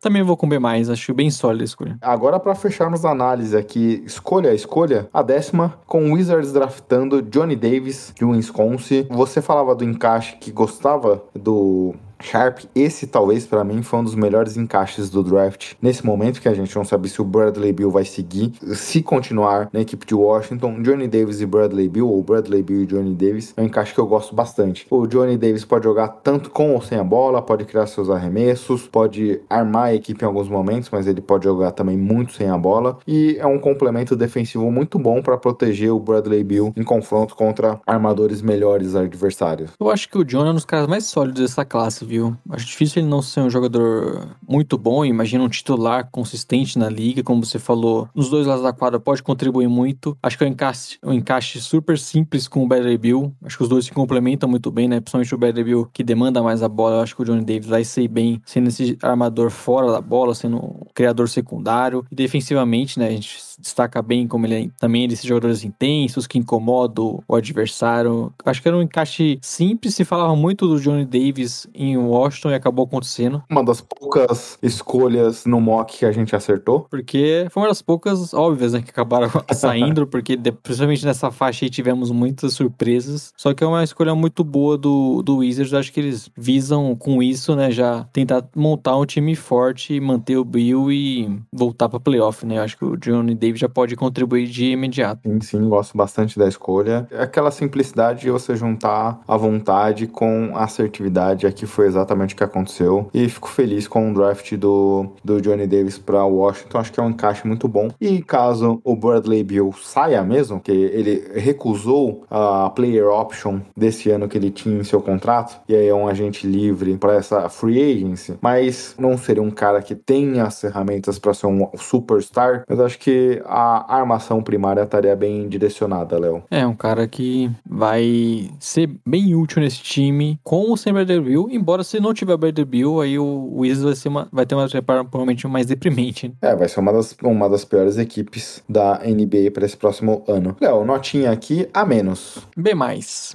Também vou com B+, acho bem sólida a escolha. Agora, para fecharmos a análise aqui, escolha a escolha, a décima, com o Wizards draftando Johnny Davis de Wisconsin. Você falava do encaixe que gostava do Sharp, esse talvez para mim foi um dos melhores encaixes do draft. Nesse momento que a gente não sabe se o Bradley Bill vai seguir, se continuar na equipe de Washington, Johnny Davis e Bradley Bill, ou Bradley Bill e Johnny Davis, é um encaixe que eu gosto bastante. O Johnny Davis pode jogar tanto com ou sem a bola, pode criar seus arremessos, pode armar a equipe em alguns momentos, mas ele pode jogar também muito sem a bola e é um complemento defensivo muito bom para proteger o Bradley Bill em confronto contra armadores melhores adversários. Eu acho que o John é um dos caras mais sólidos dessa classe viu? Acho difícil ele não ser um jogador muito bom. Imagina um titular consistente na liga, como você falou, nos dois lados da quadra pode contribuir muito. Acho que é um encaixe, um encaixe super simples com o Bradley Bill. Acho que os dois se complementam muito bem, né? Principalmente o Bradley Bill, que demanda mais a bola. Eu acho que o Johnny Davis vai ser bem sendo esse armador fora da bola, sendo um criador secundário. E defensivamente, né? A gente destaca bem como ele é também desses jogadores intensos que incomodam o adversário. Acho que era um encaixe simples. Se falava muito do Johnny Davis em Washington e acabou acontecendo. Uma das poucas escolhas no mock que a gente acertou. Porque foi uma das poucas óbvias, né, que acabaram saindo, porque principalmente nessa faixa aí tivemos muitas surpresas. Só que é uma escolha muito boa do, do Wizards. Acho que eles visam com isso, né, já tentar montar um time forte, manter o Bill e voltar para playoff, né? Eu acho que o Johnny Davis já pode contribuir de imediato. Sim, sim, gosto bastante da escolha. É aquela simplicidade de você juntar a vontade com a assertividade aqui foi exatamente o que aconteceu. E fico feliz com o draft do, do Johnny Davis para Washington. Acho que é um encaixe muito bom. E caso o Bradley Bill saia mesmo, que ele recusou a player option desse ano que ele tinha em seu contrato, e aí é um agente livre para essa free agency, mas não seria um cara que tenha as ferramentas para ser um superstar, mas acho que a armação primária estaria bem direcionada, Léo. É, um cara que vai ser bem útil nesse time com o Sam Bradley Bill, embora se não tiver Bradley Bill, aí o Wizards vai, ser uma, vai ter uma preparação provavelmente mais deprimente. Né? É, vai ser uma das, uma das piores equipes da NBA para esse próximo ano. Léo, notinha aqui a menos. B+.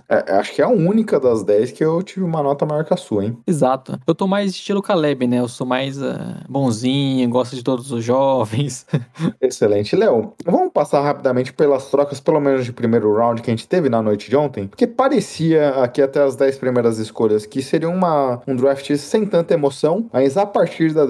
É, acho que é a única das 10 que eu tive uma nota maior que a sua, hein? Exato. Eu tô mais estilo Caleb, né? Eu sou mais uh, bonzinho, gosto de todos os jovens. Excelente. Léo, vamos passar rapidamente pelas trocas, pelo menos de primeiro round que a gente teve na noite de ontem? Porque parecia aqui até as 10 primeiras escolhas que seria uma um draft sem tanta emoção, mas a partir da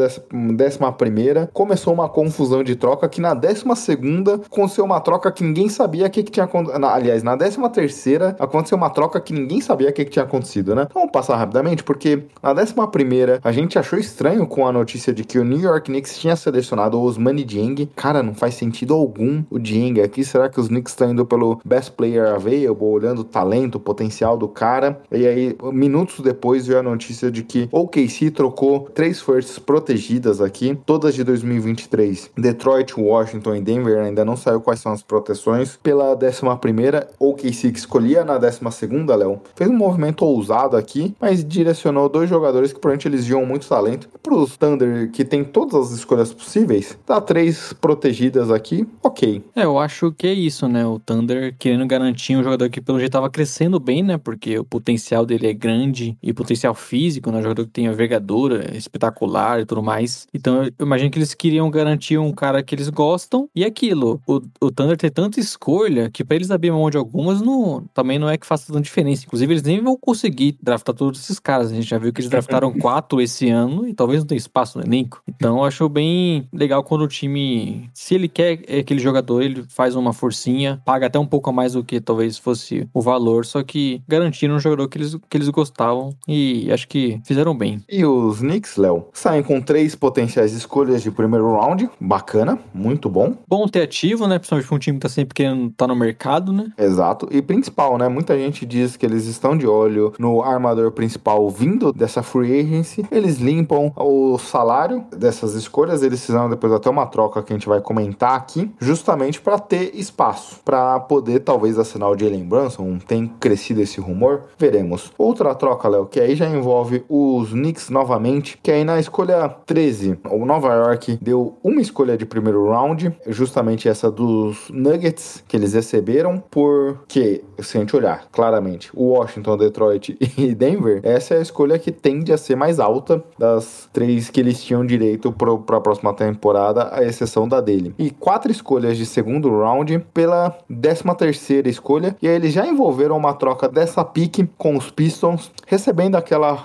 décima primeira começou uma confusão de troca que na décima segunda aconteceu uma troca que ninguém sabia o que, que tinha acontecido. Aliás, na décima terceira aconteceu uma troca que ninguém sabia o que, que tinha acontecido, né? Vamos passar rapidamente, porque na décima primeira a gente achou estranho com a notícia de que o New York Knicks tinha selecionado o Osmani Dieng. Cara, não faz sentido algum o Dieng aqui. Será que os Knicks estão indo pelo best player available, olhando o talento, o potencial do cara? E aí, minutos depois veio a notícia notícia de que o OKC trocou três firsts protegidas aqui, todas de 2023. Detroit, Washington e Denver ainda não saiu quais são as proteções. Pela 11 primeira, OKC que escolhia na 12 segunda, Léo, fez um movimento ousado aqui, mas direcionou dois jogadores que provavelmente eles viam muito talento. Para os Thunder, que tem todas as escolhas possíveis, dá três protegidas aqui, ok. É, eu acho que é isso, né? O Thunder querendo garantir um jogador que pelo jeito estava crescendo bem, né? Porque o potencial dele é grande e potencial físico físico, né? Um jogador que tem envergadura espetacular e tudo mais. Então eu imagino que eles queriam garantir um cara que eles gostam. E aquilo, o, o Thunder tem tanta escolha que para eles abrir mão de algumas não, também não é que faça tanta diferença. Inclusive, eles nem vão conseguir draftar todos esses caras. A gente já viu que eles draftaram quatro esse ano e talvez não tenha espaço no elenco. Então eu acho bem legal quando o time, se ele quer aquele jogador, ele faz uma forcinha, paga até um pouco a mais do que talvez fosse o valor, só que garantiram um jogador que eles, que eles gostavam. E acho acho que fizeram bem. E os Knicks, Léo, saem com três potenciais escolhas de primeiro round. Bacana, muito bom. Bom ter ativo, né? Principalmente pra um time que tá sempre querendo tá no mercado, né? Exato. E principal, né? Muita gente diz que eles estão de olho no armador principal vindo dessa free agency. Eles limpam o salário dessas escolhas. Eles fizeram depois até uma troca que a gente vai comentar aqui, justamente para ter espaço, para poder talvez assinar o Jalen Brunson. Tem crescido esse rumor. Veremos. Outra troca, Léo, que aí já envolve os Knicks novamente, que aí na escolha 13, o Nova York deu uma escolha de primeiro round, justamente essa dos Nuggets que eles receberam, porque, se a gente olhar claramente, o Washington, Detroit e Denver, essa é a escolha que tende a ser mais alta das três que eles tinham direito para a próxima temporada, a exceção da dele. E quatro escolhas de segundo round pela décima terceira escolha, e aí eles já envolveram uma troca dessa pique com os Pistons, recebendo aquela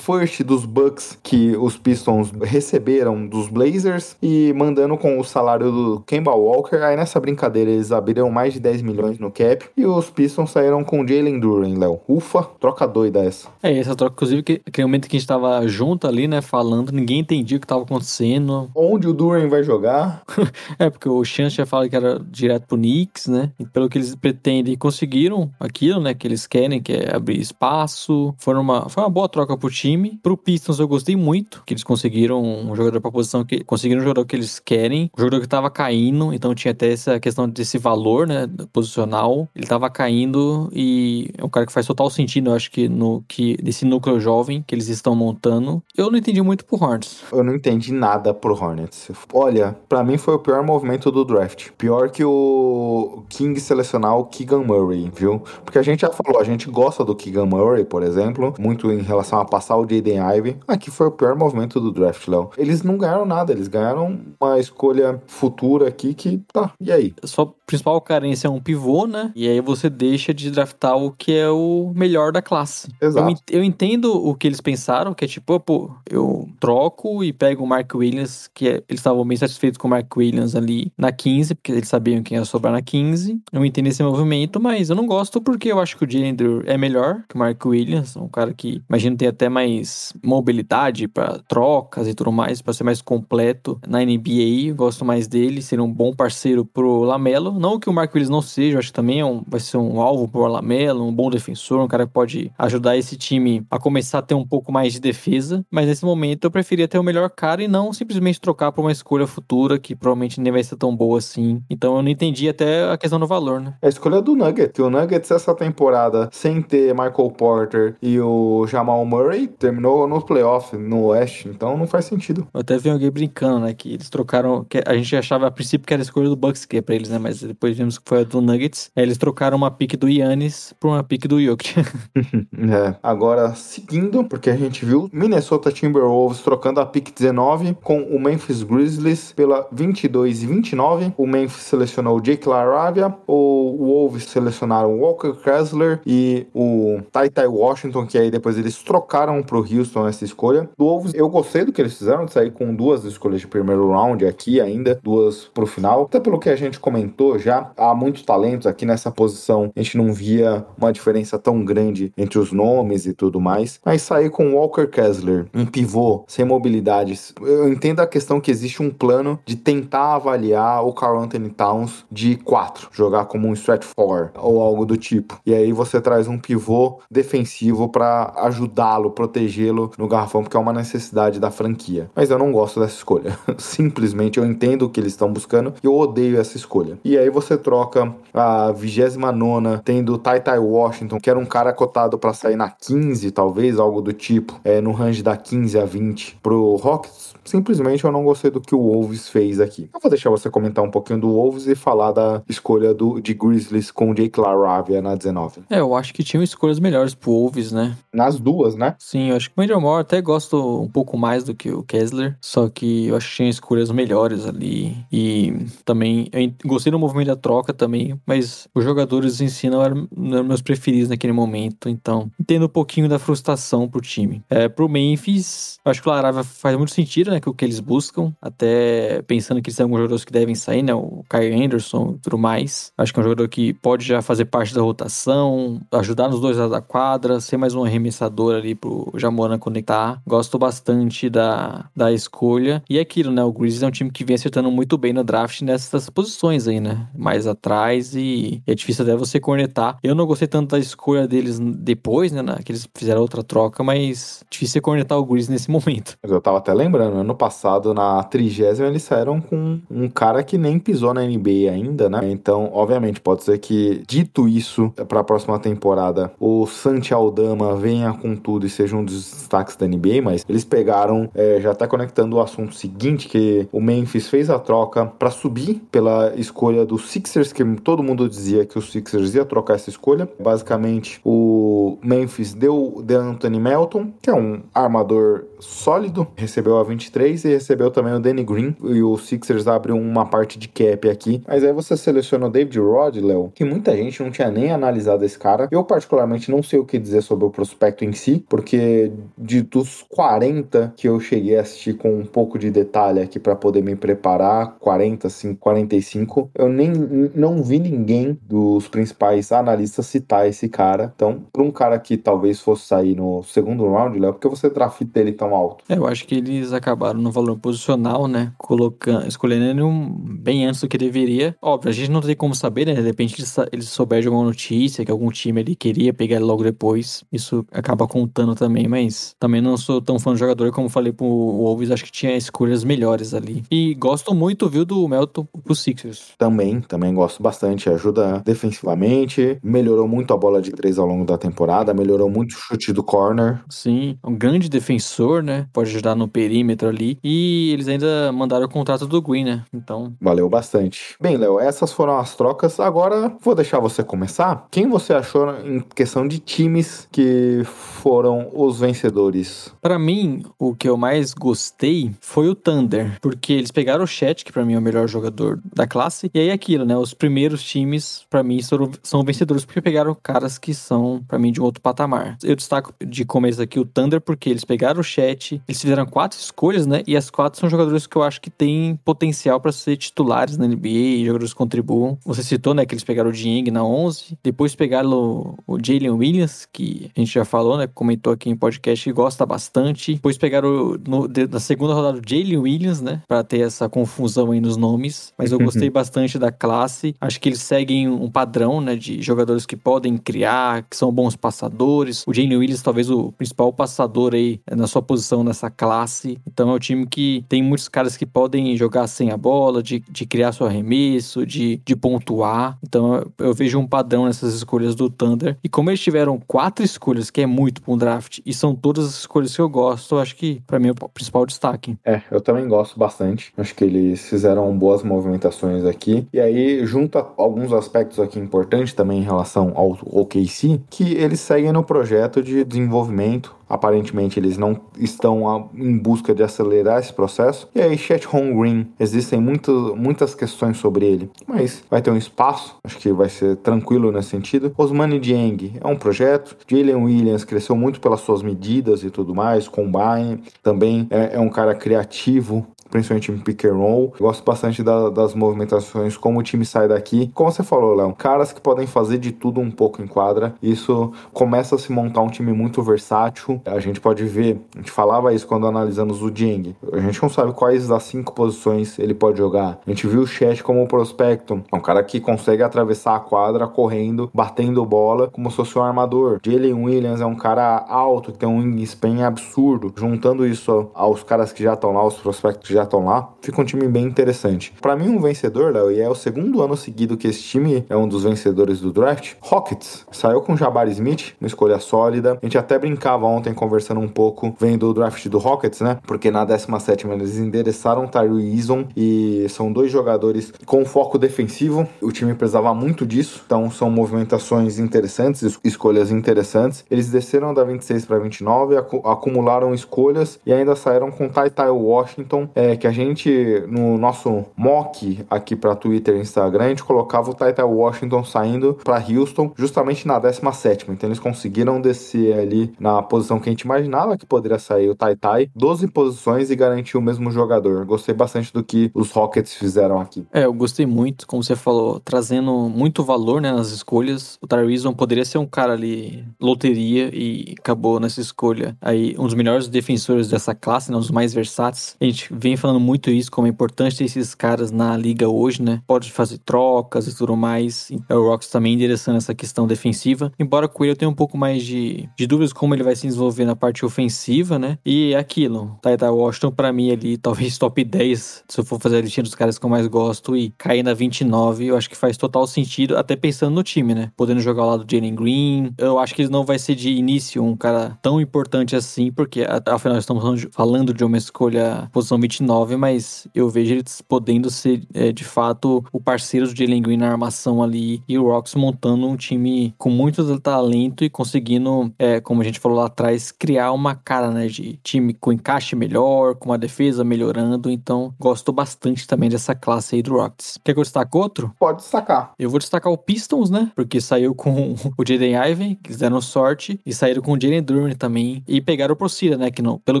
first dos Bucks que os Pistons receberam dos Blazers e mandando com o salário do Kemba Walker. Aí nessa brincadeira eles abriram mais de 10 milhões no cap e os Pistons saíram com Jalen Duran, Léo. Ufa, troca doida essa. É, essa troca, inclusive, que, aquele momento que a gente tava junto ali, né, falando, ninguém entendia o que tava acontecendo. Onde o Duran vai jogar? é, porque o Chance já fala que era direto pro Knicks, né? E pelo que eles pretendem, conseguiram aquilo, né, que eles querem, que é abrir espaço. Foi uma, foi uma boa troca pro time time. Pro Pistons eu gostei muito, que eles conseguiram um jogador pra posição que conseguiram um jogador que eles querem, um jogador que tava caindo, então tinha até essa questão desse valor, né, posicional. Ele tava caindo e é um cara que faz total sentido, eu acho que no que desse núcleo jovem que eles estão montando. Eu não entendi muito pro Hornets. Eu não entendi nada pro Hornets. Olha, para mim foi o pior movimento do draft. Pior que o King selecionar o Keegan Murray, viu? Porque a gente já falou, a gente gosta do Keegan Murray, por exemplo, muito em relação a passar o Jaden Ivey. Aqui foi o pior movimento do draft, Léo. Eles não ganharam nada, eles ganharam uma escolha futura aqui que tá, e aí? Sua principal carência é um pivô, né? E aí você deixa de draftar o que é o melhor da classe. Exato. Eu, eu entendo o que eles pensaram, que é tipo, pô, eu troco e pego o Mark Williams, que é, eles estavam bem satisfeitos com o Mark Williams ali na 15, porque eles sabiam quem ia sobrar na 15. Eu entendo esse movimento, mas eu não gosto porque eu acho que o Jalen é melhor que o Mark Williams, um cara que, imagino, tem até mais mais mobilidade para trocas e tudo mais, para ser mais completo na NBA. Gosto mais dele, ser um bom parceiro pro Lamelo. Não que o Mark Willis não seja, acho que também é um, vai ser um alvo pro Lamelo, um bom defensor, um cara que pode ajudar esse time a começar a ter um pouco mais de defesa. Mas nesse momento eu preferia ter o melhor cara e não simplesmente trocar por uma escolha futura que provavelmente nem vai ser tão boa assim. Então eu não entendi até a questão do valor, né? A escolha do Nugget. O Nuggets essa temporada sem ter Michael Porter e o Jamal Murray terminou no playoff, no Oeste, então não faz sentido. Eu até vi alguém brincando, né, que eles trocaram, que a gente achava a princípio que era a escolha do Bucks que é pra eles, né, mas depois vimos que foi a do Nuggets. Aí eles trocaram uma pique do Yannis por uma pique do Jokic. é. Agora, seguindo, porque a gente viu Minnesota Timberwolves trocando a pique 19 com o Memphis Grizzlies pela 22 e 29. O Memphis selecionou o Jake LaRavia, o Wolves selecionaram o Walker Kessler e o Tai Tai Washington, que aí depois eles trocaram pro Houston essa escolha. Do Wolves, eu gostei do que eles fizeram, de sair com duas escolhas de primeiro round aqui ainda, duas pro final. Até pelo que a gente comentou já, há muitos talentos aqui nessa posição. A gente não via uma diferença tão grande entre os nomes e tudo mais. Mas sair com Walker Kessler, um pivô sem mobilidades. Eu entendo a questão que existe um plano de tentar avaliar o Carl Anthony Towns de 4, jogar como um stretch 4 ou algo do tipo. E aí você traz um pivô defensivo para ajudá-lo, proteger protegê-lo no garrafão, porque é uma necessidade da franquia. Mas eu não gosto dessa escolha. Simplesmente eu entendo o que eles estão buscando e eu odeio essa escolha. E aí você troca a 29 tendo Tai Tai Washington, que era um cara cotado para sair na 15, talvez, algo do tipo, é, no range da 15 a 20 pro Rockets. Simplesmente eu não gostei do que o Wolves fez aqui. Eu vou deixar você comentar um pouquinho do Wolves e falar da escolha do, de Grizzlies com o Jake LaRavia na 19. É, eu acho que tinham escolhas melhores pro Wolves, né? Nas duas, né? Sim, eu acho que o Major Moore até gosto um pouco mais do que o Kessler, só que eu acho que tinha escolhas melhores ali. E também eu gostei do movimento da troca também, mas os jogadores em si não eram, não eram meus preferidos naquele momento, então entendo um pouquinho da frustração pro time. É, pro Memphis, eu acho que o Laravia faz muito sentido, né, que o que eles buscam, até pensando que são alguns jogadores que devem sair, né, o Kyle Anderson e tudo mais. Acho que é um jogador que pode já fazer parte da rotação, ajudar nos dois lados da quadra, ser mais um arremessador ali pro Jamona conectar. Gosto bastante da, da escolha. E é aquilo, né? O Grizzlies é um time que vem acertando muito bem no draft nessas posições aí, né? Mais atrás e é difícil até você cornetar. Eu não gostei tanto da escolha deles depois, né? Que eles fizeram outra troca, mas difícil cornetar o Grizzlies nesse momento. Eu tava até lembrando, ano passado, na trigésima, eles saíram com um cara que nem pisou na NBA ainda, né? Então, obviamente, pode ser que, dito isso, para a próxima temporada, o Santi Aldama venha com tudo e seja um dos destaques da NBA, mas eles pegaram, é, já tá conectando o assunto seguinte, que o Memphis fez a troca para subir pela escolha do Sixers, que todo mundo dizia que o Sixers ia trocar essa escolha. Basicamente, o Memphis deu de Anthony Melton, que é um armador sólido, recebeu a 23 e recebeu também o Danny Green. E o Sixers abre uma parte de cap aqui. Mas aí você seleciona o David Rod, Léo, que muita gente não tinha nem analisado esse cara. Eu, particularmente, não sei o que dizer sobre o prospecto em si, porque de dos 40 que eu cheguei a assistir com um pouco de detalhe aqui para poder me preparar, 40, 5, 45, eu nem não vi ninguém dos principais analistas citar esse cara. Então, para um cara que talvez fosse sair no segundo round, Léo, porque você drafta ele tão alto? É, eu acho que eles acabaram no valor posicional, né? Colocando, escolhendo ele um, bem antes do que deveria. Óbvio, a gente não tem como saber, né? De repente eles, souberam de alguma notícia que algum time ali queria pegar ele logo depois. Isso acaba contando também, mas também não sou tão fã do jogador como falei pro Wolves, acho que tinha escolhas melhores ali. E gosto muito, viu, do Melton pro Sixers. Também, também gosto bastante. Ajuda defensivamente, melhorou muito a bola de três ao longo da temporada, melhorou muito o chute do corner. Sim, um grande defensor, né? Pode ajudar no perímetro ali. E eles ainda mandaram o contrato do Green, né? Então. Valeu bastante. Bem, Léo, essas foram as trocas. Agora vou deixar você começar. Quem você achou em questão de times que foram os vencedores? Para mim, o que eu mais gostei foi o Thunder, porque eles pegaram o Chet, que para mim é o melhor jogador da classe, e aí aquilo, né? Os primeiros times, para mim, são, vencedores porque pegaram caras que são, para mim, de um outro patamar. Eu destaco de começo aqui o Thunder porque eles pegaram o Chet, eles fizeram quatro escolhas, né? E as quatro são jogadores que eu acho que têm potencial para ser titulares na NBA, jogadores que contribuam. Você citou, né, que eles pegaram o Dieng na 11, depois pegaram o, o Jalen Williams, que a gente já falou, né? Comentou aqui em podcast e gosta bastante. Depois pegaram no, de, na segunda rodada o Jalen Williams, né? Para ter essa confusão aí nos nomes. Mas eu gostei bastante da classe. Acho que eles seguem um padrão, né? De jogadores que podem criar, que são bons passadores. O Jalen Williams, talvez o principal passador aí na sua posição nessa classe. Então é um time que tem muitos caras que podem jogar sem a bola, de, de criar seu arremesso, de, de pontuar. Então eu, eu vejo um padrão nessas escolhas do Thunder. E como eles tiveram quatro escolhas, que é muito para um draft, e são todas as escolhas que eu gosto, acho que para mim é o principal destaque. É, eu também gosto bastante. Acho que eles fizeram boas movimentações aqui. E aí, junta alguns aspectos aqui importantes também em relação ao OKC, que eles seguem no projeto de desenvolvimento Aparentemente eles não estão em busca de acelerar esse processo. E aí, Chet Holmgren, existem muito, muitas questões sobre ele, mas vai ter um espaço, acho que vai ser tranquilo nesse sentido. Osmani Dieng é um projeto. Jalen Williams cresceu muito pelas suas medidas e tudo mais. Combine também é, é um cara criativo principalmente em pick and roll. Gosto bastante da, das movimentações, como o time sai daqui. Como você falou, Léo, caras que podem fazer de tudo um pouco em quadra. Isso começa a se montar um time muito versátil. A gente pode ver, a gente falava isso quando analisamos o Jing. A gente não sabe quais das cinco posições ele pode jogar. A gente viu o Chet como prospecto, é um cara que consegue atravessar a quadra correndo, batendo bola, como se fosse um armador. Jalen Williams é um cara alto, que tem um wingspan absurdo. Juntando isso aos caras que já estão lá, os prospectos que já já estão lá, fica um time bem interessante. Para mim, um vencedor, Léo, e é o segundo ano seguido que esse time é um dos vencedores do draft, Rockets. Saiu com Jabari Smith, uma escolha sólida. A gente até brincava ontem conversando um pouco, vendo o draft do Rockets, né? Porque na 17 eles endereçaram Tyree Eason e são dois jogadores com foco defensivo. O time precisava muito disso, então são movimentações interessantes, escolhas interessantes. Eles desceram da 26 para 29, acumularam escolhas e ainda saíram com Ty Ty Washington. É, é que a gente, no nosso mock aqui para Twitter e Instagram, a gente colocava o Taita Washington saindo para Houston justamente na 17. Então eles conseguiram descer ali na posição que a gente imaginava que poderia sair o Taitai, 12 posições e garantir o mesmo jogador. Gostei bastante do que os Rockets fizeram aqui. É, eu gostei muito, como você falou, trazendo muito valor né, nas escolhas. O Tyrese poderia ser um cara ali, loteria, e acabou nessa escolha aí um dos melhores defensores dessa classe, né, um dos mais versáteis. A gente vem falando muito isso, como é importante ter esses caras na liga hoje, né? Pode fazer trocas e tudo mais. Então, o Rocks também endereçando essa questão defensiva. Embora com ele eu tenha um pouco mais de, de dúvidas como ele vai se desenvolver na parte ofensiva, né? E é aquilo, Taita Washington para mim ali, talvez top 10, se eu for fazer a listinha dos caras que eu mais gosto e cair na 29, eu acho que faz total sentido, até pensando no time, né? Podendo jogar ao lado do Jalen Green. Eu acho que ele não vai ser de início um cara tão importante assim, porque afinal estamos falando de uma escolha posição 29, mas eu vejo eles podendo ser é, de fato o parceiro Jalen Green na armação ali e o Rocks montando um time com muito talento e conseguindo, é, como a gente falou lá atrás, criar uma cara né, de time com encaixe melhor, com uma defesa melhorando. Então, gosto bastante também dessa classe aí do Rockets. Quer que eu destaque outro? Pode destacar. Eu vou destacar o Pistons, né? Porque saiu com o Jaden Ivan, que deram sorte, e saíram com o Jalen Durant também. E pegaram o Procida, né? Que não, pelo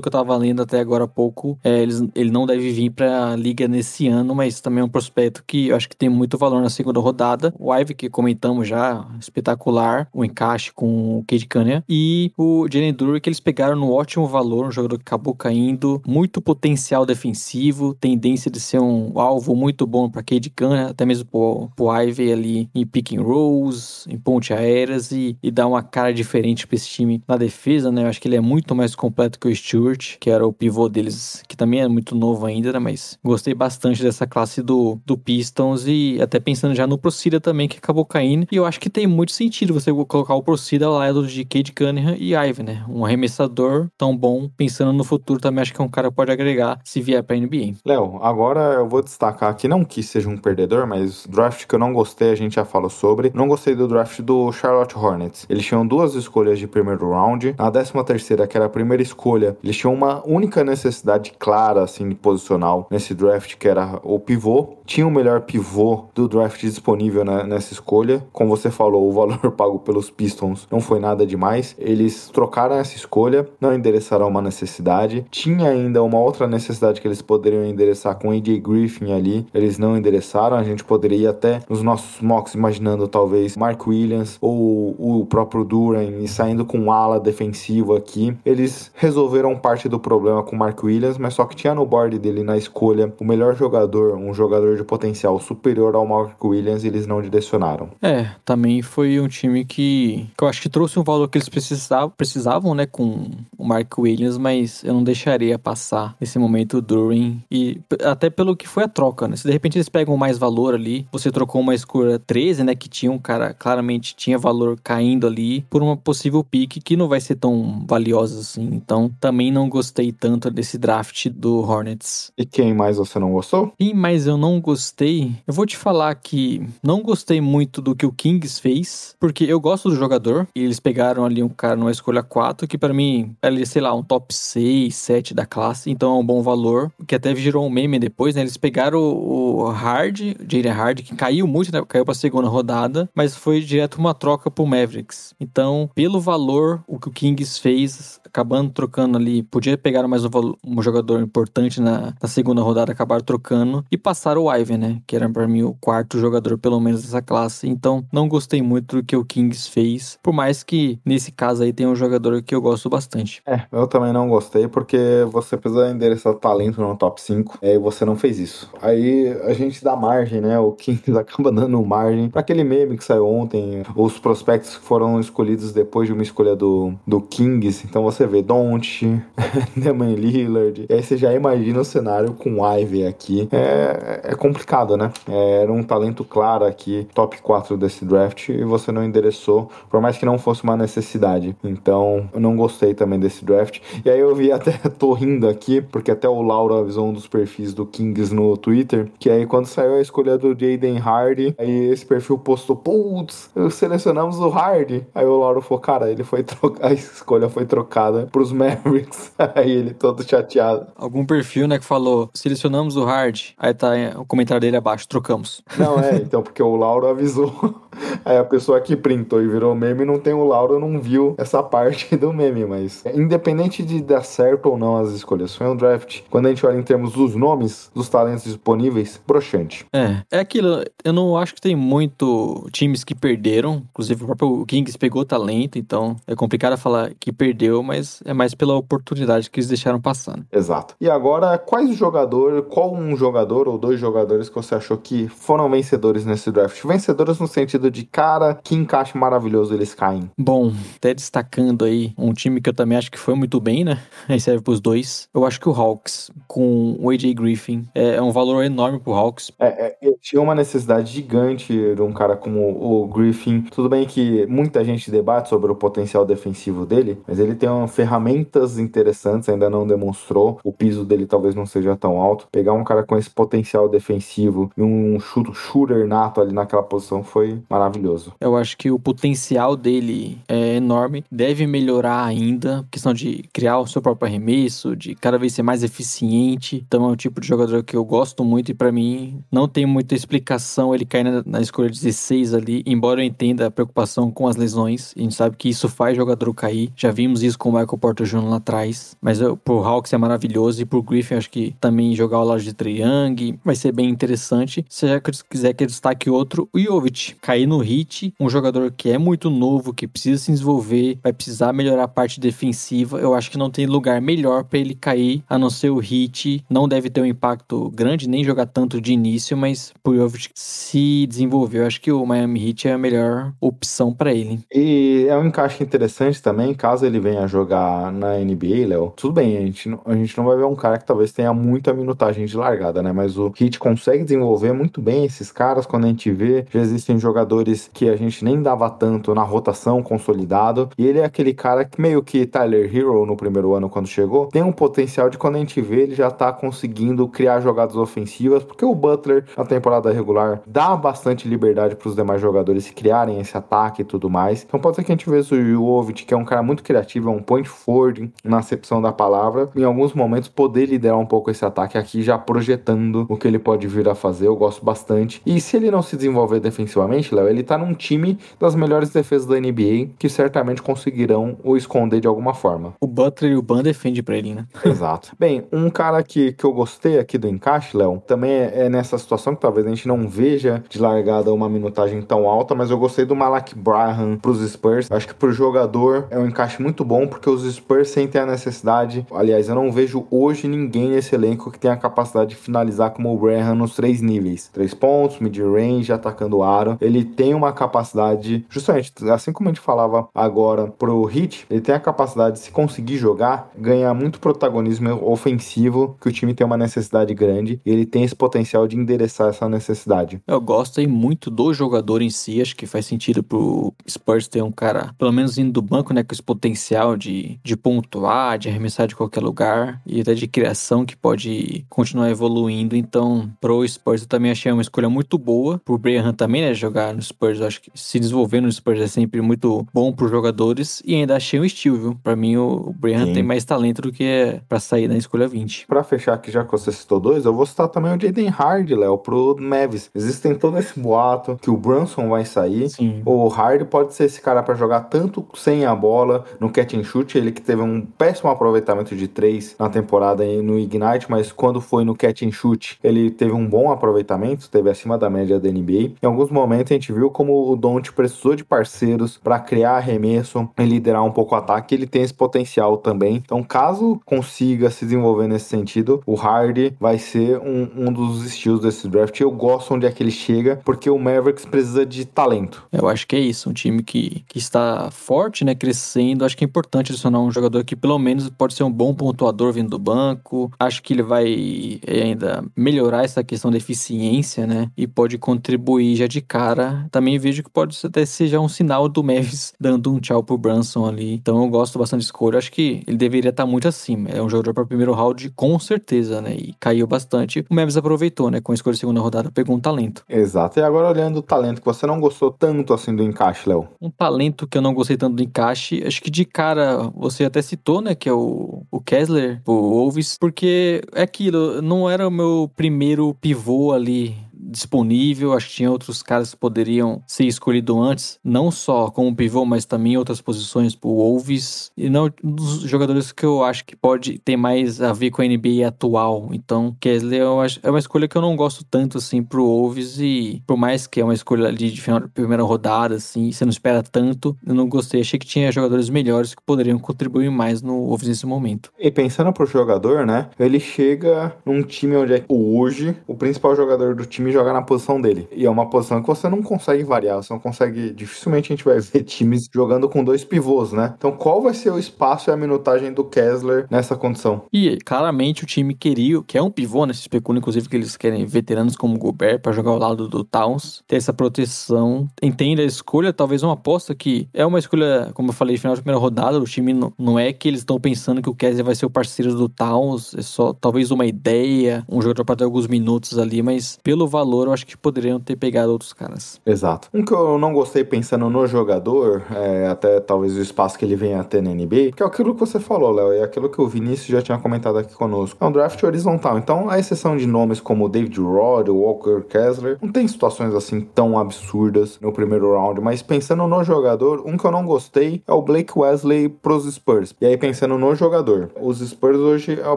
que eu tava lendo até agora há pouco, é, eles, ele não deve vir pra liga nesse ano, mas também é um prospecto que eu acho que tem muito valor na segunda rodada. O Ivan, que comentamos já, espetacular, o encaixe com o Cade Cunningham. E o Jalen Durant, que eles pegaram no ótimo valor, um jogador que acabou caindo, muito potencial defensivo, tendência de ser um alvo muito bom para Cade Cunningham, até mesmo pro, pro Ivy ali em pick and rolls, em ponte aéreas e, e dar uma cara diferente para esse time na defesa, né? Eu acho que ele é muito mais completo que o Stewart, que era o pivô deles, que também é muito novo ainda, né? Mas gostei bastante dessa classe do, do Pistons e até pensando já no Procida também, que acabou caindo. E eu acho que tem muito sentido você colocar o Procida ao lado de Cade Cunningham e Ivy, né? Um arremessador tão bom, pensando no futuro também acho que é um cara que pode agregar se vier pra NBA. Léo, agora eu vou destacar aqui, não que seja um perdedor, mas draft que eu não gostei, a gente já falou sobre. Não gostei do draft do Charlotte Hornets. Eles tinham duas escolhas de primeiro round. Na décima terceira, que era a primeira escolha, eles tinham uma única necessidade clara, assim, posicional nesse draft, que era o pivô. Tinha o melhor pivô do draft disponível nessa escolha. Como você falou, o valor pago pelos Pistons não foi nada demais. Eles trocaram essa escolha, não endereçaram uma necessidade. Tinha ainda uma outra necessidade que eles poderiam endereçar com AJ Griffin ali. Eles não endereçaram. A gente poderia até, nos nossos mocks, imaginando talvez Mark Williams ou o próprio Duran e saindo com ala defensivo aqui. Eles resolveram parte do problema com Mark Williams, mas só que tinha no board dele na escolha o melhor jogador, um jogador de potencial superior ao Mark Williams eles não direcionaram. É, também foi um time que, que eu acho que trouxe um valor que eles precisavam, precisavam, né, com o Mark Williams, mas eu não deixaria passar esse momento Durin e até pelo que foi a troca, né? Se de repente eles pegam mais valor ali, você trocou uma escolha 13, né, que tinha um cara claramente tinha valor caindo ali por uma possível pique que não vai ser tão valiosa assim. Então, também não gostei tanto desse draft do Hornets. E quem mais você não gostou? Quem mais eu não gostei? Eu vou te falar que não gostei muito do que o Kings fez, porque eu gosto do jogador e eles pegaram ali um cara numa escolha 4 que para mim, ele, sei lá, um top 6, 7 da classe, então é um bom valor, que até gerou um meme depois, né? Eles pegaram o, Hard, Jaden Hard, que caiu muito, né? Caiu pra segunda rodada, mas foi direto uma troca pro Mavericks. Então, pelo valor, o que o Kings fez, acabando trocando ali, podia pegar mais um, um jogador importante na, na, segunda rodada, acabaram trocando e passaram o Ivan, né? Que era para mim o quarto jogador, pelo menos, dessa classe. Então, não gostei muito do que o Kings fez, por mais que nesse caso aí tem um jogador que eu gosto bastante. É, eu também não gostei, porque você precisa endereçar talento no top 5, e você não fez isso. Aí a gente dá margem, né? O Kings acaba dando margem para aquele meme que saiu ontem, os prospectos que foram escolhidos depois de uma escolha do, do Kings. Então você vê Don't, Damian Lillard, e aí você já imagina o cenário com Ivy aqui. É, é complicado, né? É, era um talento claro aqui, top 4 desse draft, e você não endereçou, por mais que não fosse uma necessidade. Então, eu não gostei também desse draft. E aí eu vi até, tô rindo aqui, porque até o Lauro avisou um dos perfis do Kings no Twitter, que aí quando saiu a escolha do Jaden Hardy, aí esse perfil postou, putz, selecionamos o Hardy. Aí o Lauro falou, cara, ele foi trocar, a escolha foi trocada pros Mavericks. aí ele todo chateado. Algum perfil perfil, né, que falou, selecionamos o hard. Aí tá o comentário dele abaixo, trocamos. Não, é, então, porque o Lauro avisou. Aí a pessoa que printou e virou meme não tem o Lauro, não viu essa parte do meme, mas independente de dar certo ou não as escolhas, foi um draft. Quando a gente olha em termos dos nomes, dos talentos disponíveis, broxante. É, é aquilo, eu não acho que tem muito times que perderam, inclusive o próprio Kings pegou talento, então é complicado falar que perdeu, mas é mais pela oportunidade que eles deixaram passando. Exato. E agora, quais jogadores, qual um jogador ou dois jogadores que você achou que foram vencedores nesse draft? Vencedores no sentido de cara, que encaixe maravilhoso eles caem. Bom, até destacando aí um time que eu também acho que foi muito bem, né? Aí serve pros dois. Eu acho que o Hawks, com o AJ Griffin, é um valor enorme pro Hawks. É, é, tinha uma necessidade gigante de um cara como o Griffin. Tudo bem que muita gente debate sobre o potencial defensivo dele, mas ele tem ferramentas interessantes, ainda não demonstrou. O piso dele talvez não seja tão alto. Pegar um cara com esse potencial defensivo e um shooter nato ali naquela posição foi maravilhoso. Eu acho que o potencial dele é enorme, deve melhorar ainda, questão de criar o seu próprio arremesso, de cada vez ser mais eficiente. Então é um tipo de jogador que eu gosto muito e para mim não tem muita explicação ele cair na, na, escolha 16 ali, embora eu entenda a preocupação com as lesões. A gente sabe que isso faz jogador cair. Já vimos isso com o Michael Porter Jr. lá atrás. Mas eu, pro Hawks é maravilhoso e pro Griffin acho que também jogar o lado de Young vai ser bem interessante. Se já quiser que eu destaque outro, o Jovic. Cair no hit, um jogador que é muito novo, que precisa se desenvolver, vai precisar melhorar a parte defensiva. Eu acho que não tem lugar melhor para ele cair, a não ser o hit. Não deve ter um impacto grande, nem jogar tanto de início, mas Jovic se desenvolver, eu acho que o Miami Heat é a melhor opção para ele. E é um encaixe interessante também, caso ele venha jogar na NBA, Léo. Tudo bem, a gente, não, a gente não vai ver um cara que talvez tenha muita minutagem de largada, né? Mas o Heat consegue desenvolver muito bem esses caras quando a gente vê. Já existem jogadores que a gente nem dava tanto na rotação consolidado. E ele é aquele cara que meio que Tyler Hero no primeiro ano quando chegou, tem um potencial de quando a gente vê ele já tá conseguindo criar jogadas ofensivas, porque o Butler na temporada regular dá bastante liberdade para os demais jogadores criarem esse ataque e tudo mais. Então pode ser que a gente veja o Jovic, que é um cara muito criativo, é um point forward na acepção da palavra, em alguns momentos poder liderar um pouco esse ataque aqui já projetando o que ele pode vir a fazer. Eu gosto bastante. E se ele não se desenvolver defensivamente, Léo, ele tá num time das melhores defesas da NBA que certamente conseguirão o esconder de alguma forma. O Butler e o Ban defende pra ele, né? Exato. Bem, um cara que, que eu gostei aqui do encaixe, Léo, também é, é nessa situação que talvez a gente não veja de largada uma minutagem tão alta, mas eu gostei do Malak Braham pros Spurs. Acho que pro jogador é um encaixe muito bom, porque os Spurs sentem a necessidade. Aliás, eu não vejo hoje ninguém nesse elenco que tenha a capacidade de finalizar como o Braham nos três níveis: três pontos, mid-range, atacando o aro. Ele tem uma capacidade, justamente assim como a gente falava agora pro Hit, ele tem a capacidade de se conseguir jogar, ganhar muito protagonismo ofensivo, que o time tem uma necessidade grande, e ele tem esse potencial de endereçar essa necessidade. Eu gosto aí muito do jogador em si, acho que faz sentido pro Spurs ter um cara, pelo menos indo do banco, né, com esse potencial de, de pontuar, de arremessar de qualquer lugar, e até de criação que pode continuar evoluindo, então pro Spurs eu também achei uma escolha muito boa, pro Braham também, né, jogar no Spurs, eu acho que se desenvolver no Spurs é sempre muito bom pros jogadores, e ainda achei um estilo, viu? Pra mim o Braham tem mais talento do que é pra sair na escolha 20. Pra fechar aqui, já que você citou dois, eu vou citar também o Jaden Hard, Léo, pro Mavis. Existem todo esse boato que o Brunson vai sair. Sim. O Hard pode ser esse cara para jogar tanto sem a bola no catch and shoot, ele que teve um péssimo aproveitamento de três na temporada no Ignite, mas quando foi no catch and shoot, ele teve um bom aproveitamento, teve acima da média da NBA. Em alguns momentos a gente viu como o Don't precisou de parceiros para criar arremesso e liderar um pouco o ataque, ele tem esse potencial também. Então, caso consiga se desenvolver nesse sentido, o Hardy vai ser um, um dos estilos desse draft. Eu gosto onde é que ele chega, porque o Mavericks precisa de talento. Eu acho que é isso, um time que, que está forte, né, crescendo. Acho que é importante adicionar um jogador que pelo menos pode ser um bom pontuador vindo do banco. Acho que ele vai ainda melhorar essa questão da eficiência, né, e pode contribuir já de cara já também vejo que pode até ser já um sinal do Mavis dando um tchau pro Brunson ali. Então eu gosto bastante de escolha. Acho que ele deveria estar muito acima. É um jogador para primeiro round com certeza, né? E caiu bastante. O Mavis aproveitou, né? Com a escolha de segunda rodada, pegou um talento. Exato. E agora olhando o talento que você não gostou tanto assim do encaixe, Léo. Um talento que eu não gostei tanto do encaixe, acho que de cara você até citou, né? Que é o, o Kessler, o Wolves, porque é aquilo, não era o meu primeiro pivô ali disponível. Acho que tinha outros caras que poderiam ser escolhidos antes, não só como pivô, mas também outras posições pro Wolves. E não um dos jogadores que eu acho que pode ter mais a ver com a NBA atual. Então, Kessler é uma escolha que eu não gosto tanto assim pro Wolves e por mais que é uma escolha ali de final primeira rodada, assim, você não espera tanto, eu não gostei. Achei que tinha jogadores melhores que poderiam contribuir mais no Wolves nesse momento. E pensando pro jogador, né? Ele chega num time onde é hoje o principal jogador do time jogar na posição dele. E é uma posição que você não consegue variar, você não consegue. Dificilmente a gente vai ver times jogando com dois pivôs, né? Então, qual vai ser o espaço e a minutagem do Kessler nessa condição? E claramente o time queria, que é um pivô, né? Se especula, inclusive, que eles querem veteranos como Gobert para jogar ao lado do Towns, ter essa proteção. Entende a escolha, talvez uma aposta que é uma escolha, como eu falei, final de primeira rodada. O time não, não é que eles estão pensando que o Kessler vai ser o parceiro do Towns, é só talvez uma ideia, um jogador para ter alguns minutos ali, mas pelo valor eu acho que poderiam ter pegado outros caras. Exato. Um que eu não gostei pensando no jogador, é, até talvez o espaço que ele venha a ter na NBA, que é aquilo que você falou, Léo, é aquilo que o Vinícius já tinha comentado aqui conosco. É um draft horizontal. Então, a exceção de nomes como David Rod, Walker Kessler, não tem situações assim tão absurdas no primeiro round, mas pensando no jogador, um que eu não gostei é o Blake Wesley pros Spurs. E aí, pensando no jogador, os Spurs hoje é a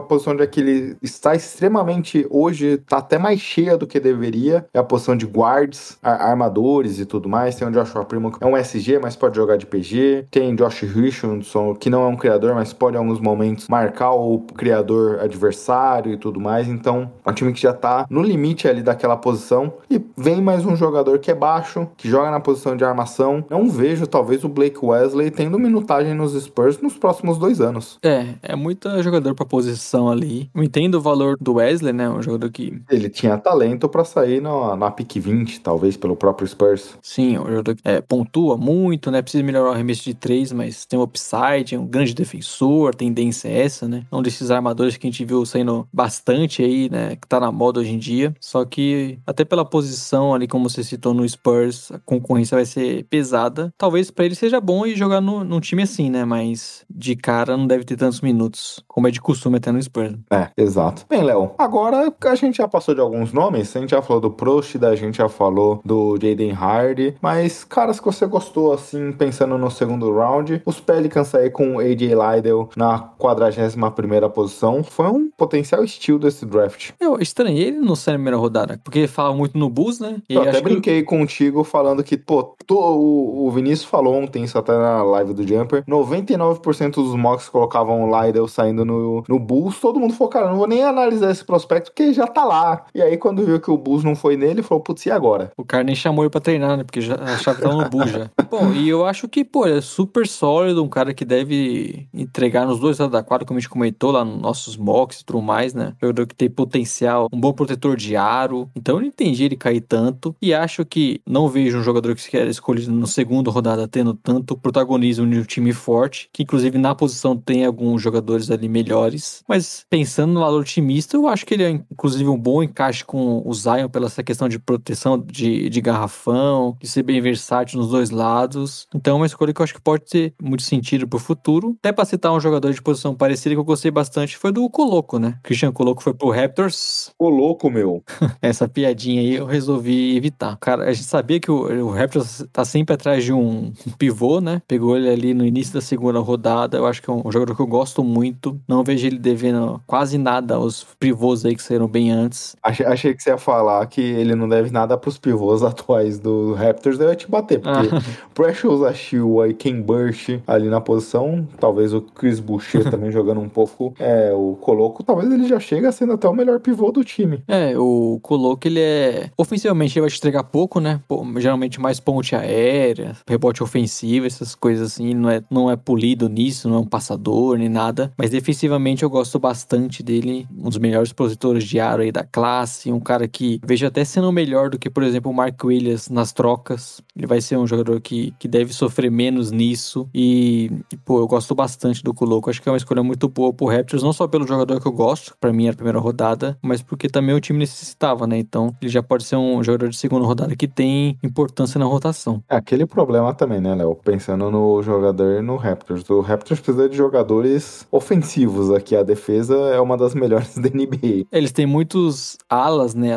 posição de que ele está extremamente, hoje, tá até mais cheia do que deveria é a posição de guards, armadores e tudo mais. Tem o Joshua Primo, que é um SG, mas pode jogar de PG. Tem Josh Richardson, que não é um criador, mas pode em alguns momentos marcar o criador adversário e tudo mais. Então, é um time que já tá no limite ali daquela posição. E vem mais um jogador que é baixo, que joga na posição de armação. Não vejo, talvez, o Blake Wesley tendo minutagem nos Spurs nos próximos dois anos. É, é muito jogador pra posição ali. Eu entendo o valor do Wesley, né? Um jogador que. Ele tinha talento para sair aí na, na pick 20, talvez, pelo próprio Spurs. Sim, o jogador é, pontua muito, né? Precisa melhorar o arremesso de 3, mas tem um upside, é um grande defensor, a tendência é essa, né? É um desses armadores que a gente viu saindo bastante aí, né? Que tá na moda hoje em dia. Só que, até pela posição ali, como você citou no Spurs, a concorrência vai ser pesada. Talvez para ele seja bom ir jogar no, num time assim, né? Mas de cara não deve ter tantos minutos, como é de costume até no Spurs. É, exato. Bem, Léo, agora a gente já passou de alguns nomes, a gente já falou do Prost, da gente já falou do Jaden Hardy, mas caras que você gostou assim, pensando no segundo round, os Pelicans aí com o AJ Lydell na 41 posição, foi um potencial estilo desse draft. Eu estranhei ele não ser na primeira rodada, porque fala muito no Bulls, né? E Eu até brinquei que... contigo falando que, pô, tô, o, o Vinícius falou ontem, isso até na live do Jumper, 99% dos mocks colocavam o Lydell saindo no, no Bulls, todo mundo falou, cara, não vou nem analisar esse prospecto, porque já tá lá. E aí quando viu que o Bulls não foi nele, falou, putz, e agora? O cara nem chamou ele pra treinar, né? Porque já achava que tava no bull já. Bom, e eu acho que, pô, é super sólido, um cara que deve entregar nos dois lados da quadra, como a gente comentou lá nos nossos mocks e tudo mais, né? Jogador que tem potencial, um bom protetor de aro. Então eu não entendi ele cair tanto. E acho que não vejo um jogador que era escolhido no segundo rodada tendo tanto protagonismo no time forte, que inclusive na posição tem alguns jogadores ali melhores. Mas pensando no valor otimista, eu acho que ele é inclusive um bom encaixe com o Zion pela essa questão de proteção de, de garrafão, de ser bem versátil nos dois lados. Então é uma escolha que eu acho que pode ter muito sentido pro futuro. Até pra citar um jogador de posição parecida que eu gostei bastante foi do Coloco, né? Christian Coloco foi pro Raptors. Coloco, meu. Essa piadinha aí eu resolvi evitar. Cara, a gente sabia que o, o Raptors tá sempre atrás de um, um pivô, né? Pegou ele ali no início da segunda rodada. Eu acho que é um, um jogador que eu gosto muito. Não vejo ele devendo quase nada aos pivôs aí que saíram bem antes. Achei, achei que você ia falar que ele não deve nada pros pivôs atuais do Raptors, deve te bater, porque ah. Precious Achille e Ken Burch ali na posição, talvez o Chris Boucher também jogando um pouco, é, o Coloco, talvez ele já chega sendo até o melhor pivô do time. É, o Coloco, ele é, ofensivamente, ele vai te entregar pouco, né, geralmente mais ponte aérea, rebote ofensivo, essas coisas assim, não é, não é polido nisso, não é um passador nem nada, mas defensivamente eu gosto bastante dele, um dos melhores protetores de aro aí da classe, um cara que vejo até sendo melhor do que, por exemplo, o Mark Williams nas trocas. Ele vai ser um jogador que, que deve sofrer menos nisso. E, e pô, eu gosto bastante do Coloco. Acho que é uma escolha muito boa pro Raptors, não só pelo jogador que eu gosto, para mim era a primeira rodada, mas porque também o time necessitava, né? Então ele já pode ser um jogador de segunda rodada que tem importância na rotação. É aquele problema também, né, Léo? Pensando no jogador no Raptors. O Raptors precisa de jogadores ofensivos aqui. A defesa é uma das melhores da NBA. Eles têm muitos alas, né,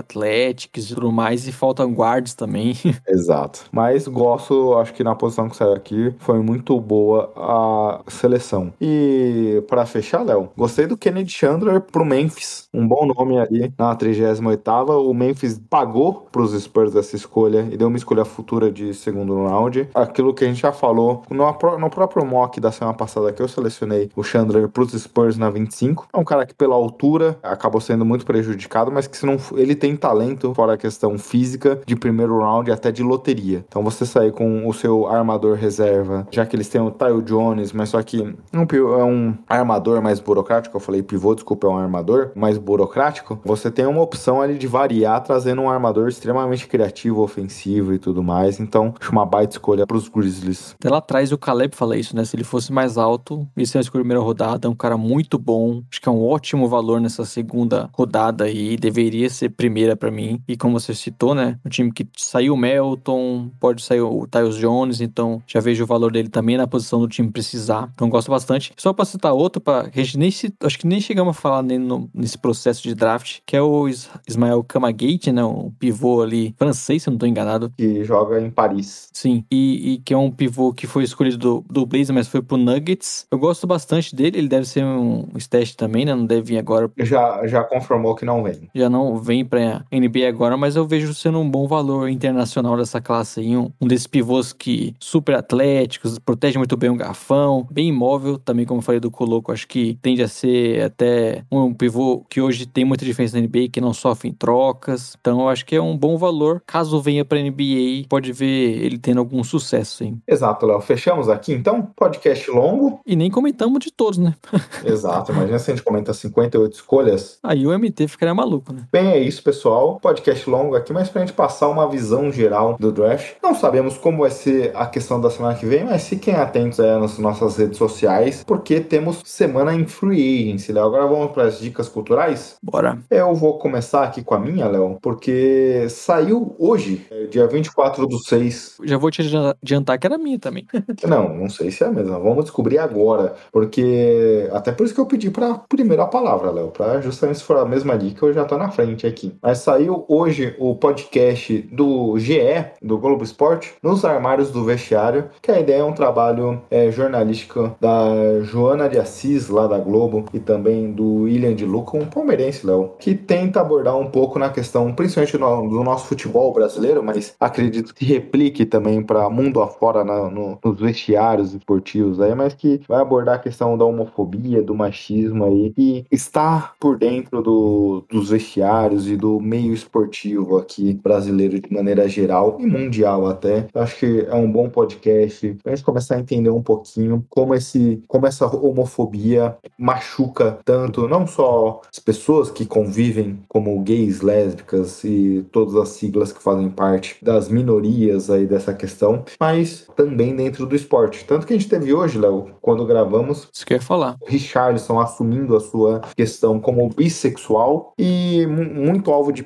atléticos e tudo mais, e faltam guards também. Exato. Mas gosto, acho que na posição que saiu aqui foi muito boa a seleção. E para fechar, Léo, gostei do Kennedy Chandler pro Memphis. Um bom nome ali na 38ª. O Memphis pagou pros Spurs essa escolha e deu uma escolha futura de segundo round. Aquilo que a gente já falou no, no próprio mock da semana passada que eu selecionei o Chandler pros Spurs na 25. É um cara que pela altura acabou sendo muito prejudicado, mas que se não ele tem talento fora a questão física de primeiro round até de loteria. Então você sair com o seu armador reserva, já que eles têm o Tyle Jones, mas só que é um armador mais burocrático, eu falei pivô, desculpa, é um armador mais burocrático, você tem uma opção ali de variar trazendo um armador extremamente criativo, ofensivo e tudo mais. Então, acho uma baita escolha para os Grizzlies. Até lá atrás o Caleb fala isso, né? Se ele fosse mais alto, isso é a primeira rodada, é um cara muito bom, acho que é um ótimo valor nessa segunda rodada e deveria ser primeira para mim. E como você citou, né? Um time que saiu o Melton, pode sair o Tyus Jones, então já vejo o valor dele também na posição do time precisar. Então gosto bastante. Só para citar outro, para a gente nem acho que nem chegamos a falar no, nesse processo de draft, que é o Ismael Kamagate, né? Um pivô ali francês, se eu não estou enganado. Que joga em Paris. Sim, e, e, que é um pivô que foi escolhido do, do Blazer, mas foi pro Nuggets. Eu gosto bastante dele, ele deve ser um stash também, né? Não deve vir agora. Já, já confirmou que não vem. Já não vem pra NBA agora, mas eu vejo sendo um bom valor internacional dessa classe aí. Um, um desses pivôs que super atléticos, protege muito bem o garfão, bem imóvel, também como eu falei do Coloco, acho que tende a ser até um pivô que hoje tem muita diferença na NBA, que não sofre em trocas. Então eu acho que é um bom valor. Caso venha pra NBA, pode ver ele tendo algum sucesso, hein? Exato, Léo. Fechamos aqui então? Podcast longo. E nem comentamos de todos, né? Exato. Imagina se a gente comenta 58 escolhas. Aí o MT ficaria maluco, né? Bem, é isso, pessoal. Podcast longo aqui, mas pra gente passar uma visão geral do draft. Não sabemos como vai ser a questão da semana que vem, mas fiquem atentos aí nas nossas redes sociais, porque temos semana em free agency, Léo. Agora vamos para as dicas culturais? Bora. Eu vou começar aqui com a minha, Léo, porque saiu hoje, dia 24 do 6. Já vou te adiantar que era minha também. não, não sei se é a mesma. Vamos descobrir agora, porque até por isso que eu pedi para primeira palavra, Léo, para justamente se for a mesma dica, eu já tô na frente aqui. Mas saiu hoje o podcast do GE, do Globo Esporte, nos armários do vestiário, que a ideia é um trabalho é, jornalístico da Joana de Assis, lá da Globo, e também do William de Luca, um palmeirense, Léo, que tenta abordar um pouco na questão, principalmente no, do nosso futebol brasileiro, mas acredito que replique também para mundo afora na, no, nos vestiários esportivos aí, mas que vai abordar a questão da homofobia, do machismo aí, e está por dentro do, dos vestiários e do meio esportivo aqui brasileiro de maneira geral e mundial até. Acho que é um bom podcast pra gente começar a entender um pouquinho como esse como essa homofobia machuca tanto não só as pessoas que convivem como gays, lésbicas e todas as siglas que fazem parte das minorias aí dessa questão, mas também dentro do esporte. Tanto que a gente teve hoje, Léo, quando gravamos, isso que eu ia falar. Richardson assumindo a sua questão como bissexual e muito alvo de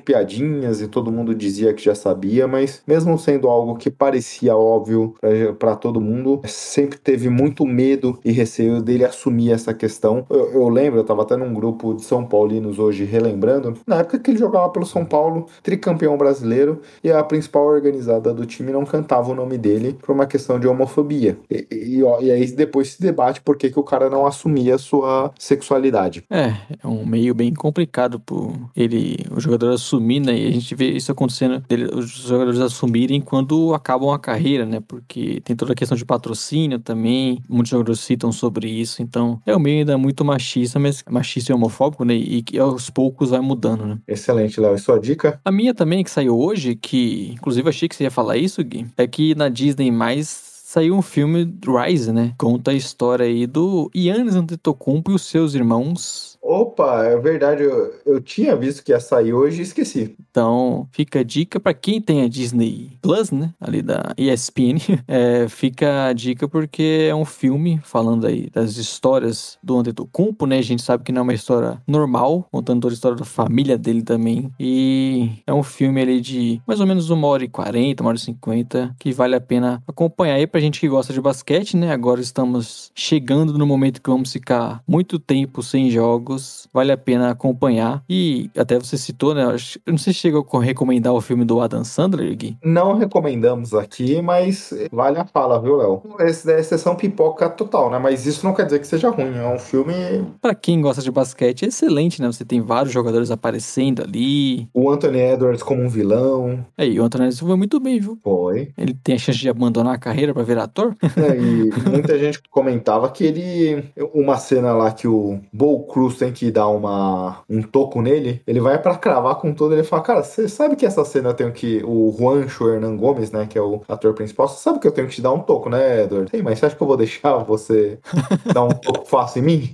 e todo mundo dizia que já sabia, mas mesmo sendo algo que parecia óbvio para todo mundo, sempre teve muito medo e receio dele assumir essa questão. Eu, eu lembro, eu tava até num grupo de São Paulinos hoje relembrando, na época que ele jogava pelo São Paulo, tricampeão brasileiro, e a principal organizada do time não cantava o nome dele por uma questão de homofobia. E, e, e aí depois se debate por que, que o cara não assumia a sua sexualidade. É, é um meio bem complicado por ele, o jogador assumir, né? E a gente vê isso acontecendo, os jogadores assumirem quando acabam a carreira, né? Porque tem toda a questão de patrocínio também, muitos jogadores citam sobre isso, então é um meio ainda muito machista, mas machista e homofóbico, né? E que aos poucos vai mudando, né? Excelente, Léo. E sua dica? A minha também, que saiu hoje, que inclusive achei que você ia falar isso, Gui, é que na Disney mais saiu um filme Rise, né? Conta a história aí do Yannis Antetokounmpo e os seus irmãos Opa, é verdade, eu, eu tinha visto que ia sair hoje e esqueci. Então, fica a dica pra quem tem a Disney Plus, né? Ali da ESPN. É, fica a dica porque é um filme falando aí das histórias do Antetokounmpo, né? A gente sabe que não é uma história normal, contando toda a história da família dele também. E é um filme ali de mais ou menos uma hora e quarenta, uma hora e cinquenta, que vale a pena acompanhar aí pra gente que gosta de basquete, né? Agora estamos chegando no momento que vamos ficar muito tempo sem jogos. Vale a pena acompanhar. E até você citou, né? Eu não sei se chega a recomendar o filme do Adam Sandler, Gui. Não recomendamos aqui, mas vale a fala, viu, Léo? Esse daí é exceção pipoca total, né? Mas isso não quer dizer que seja ruim. É um filme. Pra quem gosta de basquete, é excelente, né? Você tem vários jogadores aparecendo ali. O Anthony Edwards como um vilão. Aí, o Anthony Edwards foi muito bem, viu? Foi. Ele tem a chance de abandonar a carreira pra virar ator? É, e muita gente comentava que ele. Uma cena lá que o Bo Cruz tem que dar uma, um toco nele, ele vai pra cravar com tudo. Ele fala: Cara, você sabe que essa cena eu tenho que. O Juancho Hernan Gomes, né, que é o ator principal, você sabe que eu tenho que te dar um toco, né, Edward? Sim, mas você acha que eu vou deixar você dar um toco fácil em mim?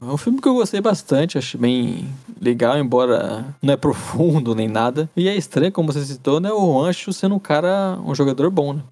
É um filme que eu gostei bastante, acho bem legal, embora não é profundo nem nada. E é estranho, como você citou, né? O Ancho sendo um cara, um jogador bom, né?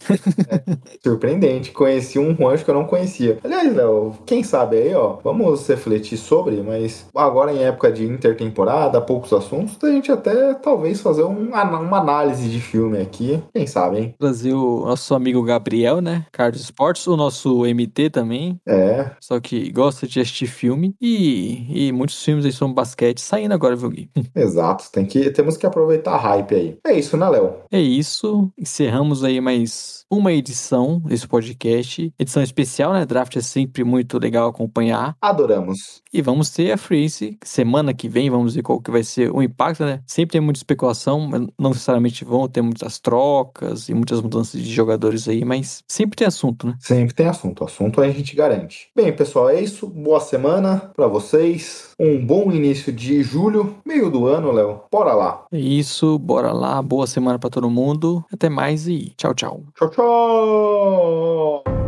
Surpreendente. Conheci um Juancho que eu não conhecia. Aliás, Léo, quem sabe aí, ó, vamos refletir sobre, mas agora em época de intertemporada, poucos assuntos, a gente até talvez fazer um, uma análise de filme aqui. Quem sabe, hein? Trazer o nosso amigo Gabriel, né? Carlos Esportes, o nosso MT também, É, só que gosta de assistir filme. E, e muitos filmes aí sobre basquete saindo agora, viu, Gui? exato. Tem que, temos que aproveitar a hype aí. É isso, né, Léo? É isso, encerramos aí mais uma edição desse podcast. Edição especial, né? Draft é sempre muito legal acompanhar. Adoramos. E vamos ter a Free Agency semana que vem, vamos ver qual que vai ser o impacto, né? Sempre tem muita especulação, mas não necessariamente vão ter muitas trocas e muitas mudanças de jogadores aí, mas sempre tem assunto, né? Sempre tem assunto. Assunto a gente garante. Bem, pessoal, é isso. Boa semana pra vocês. Um bom início de julho, meio do ano, Léo. Bora lá. É isso, bora lá, boa semana pra todo mundo. Até mais e tchau, tchau. Tchau, tchau!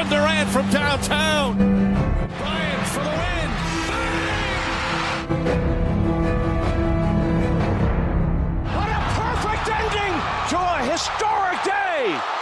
Kevin Durant from downtown. Bryant for the win. Bang! What a perfect ending to a historic day.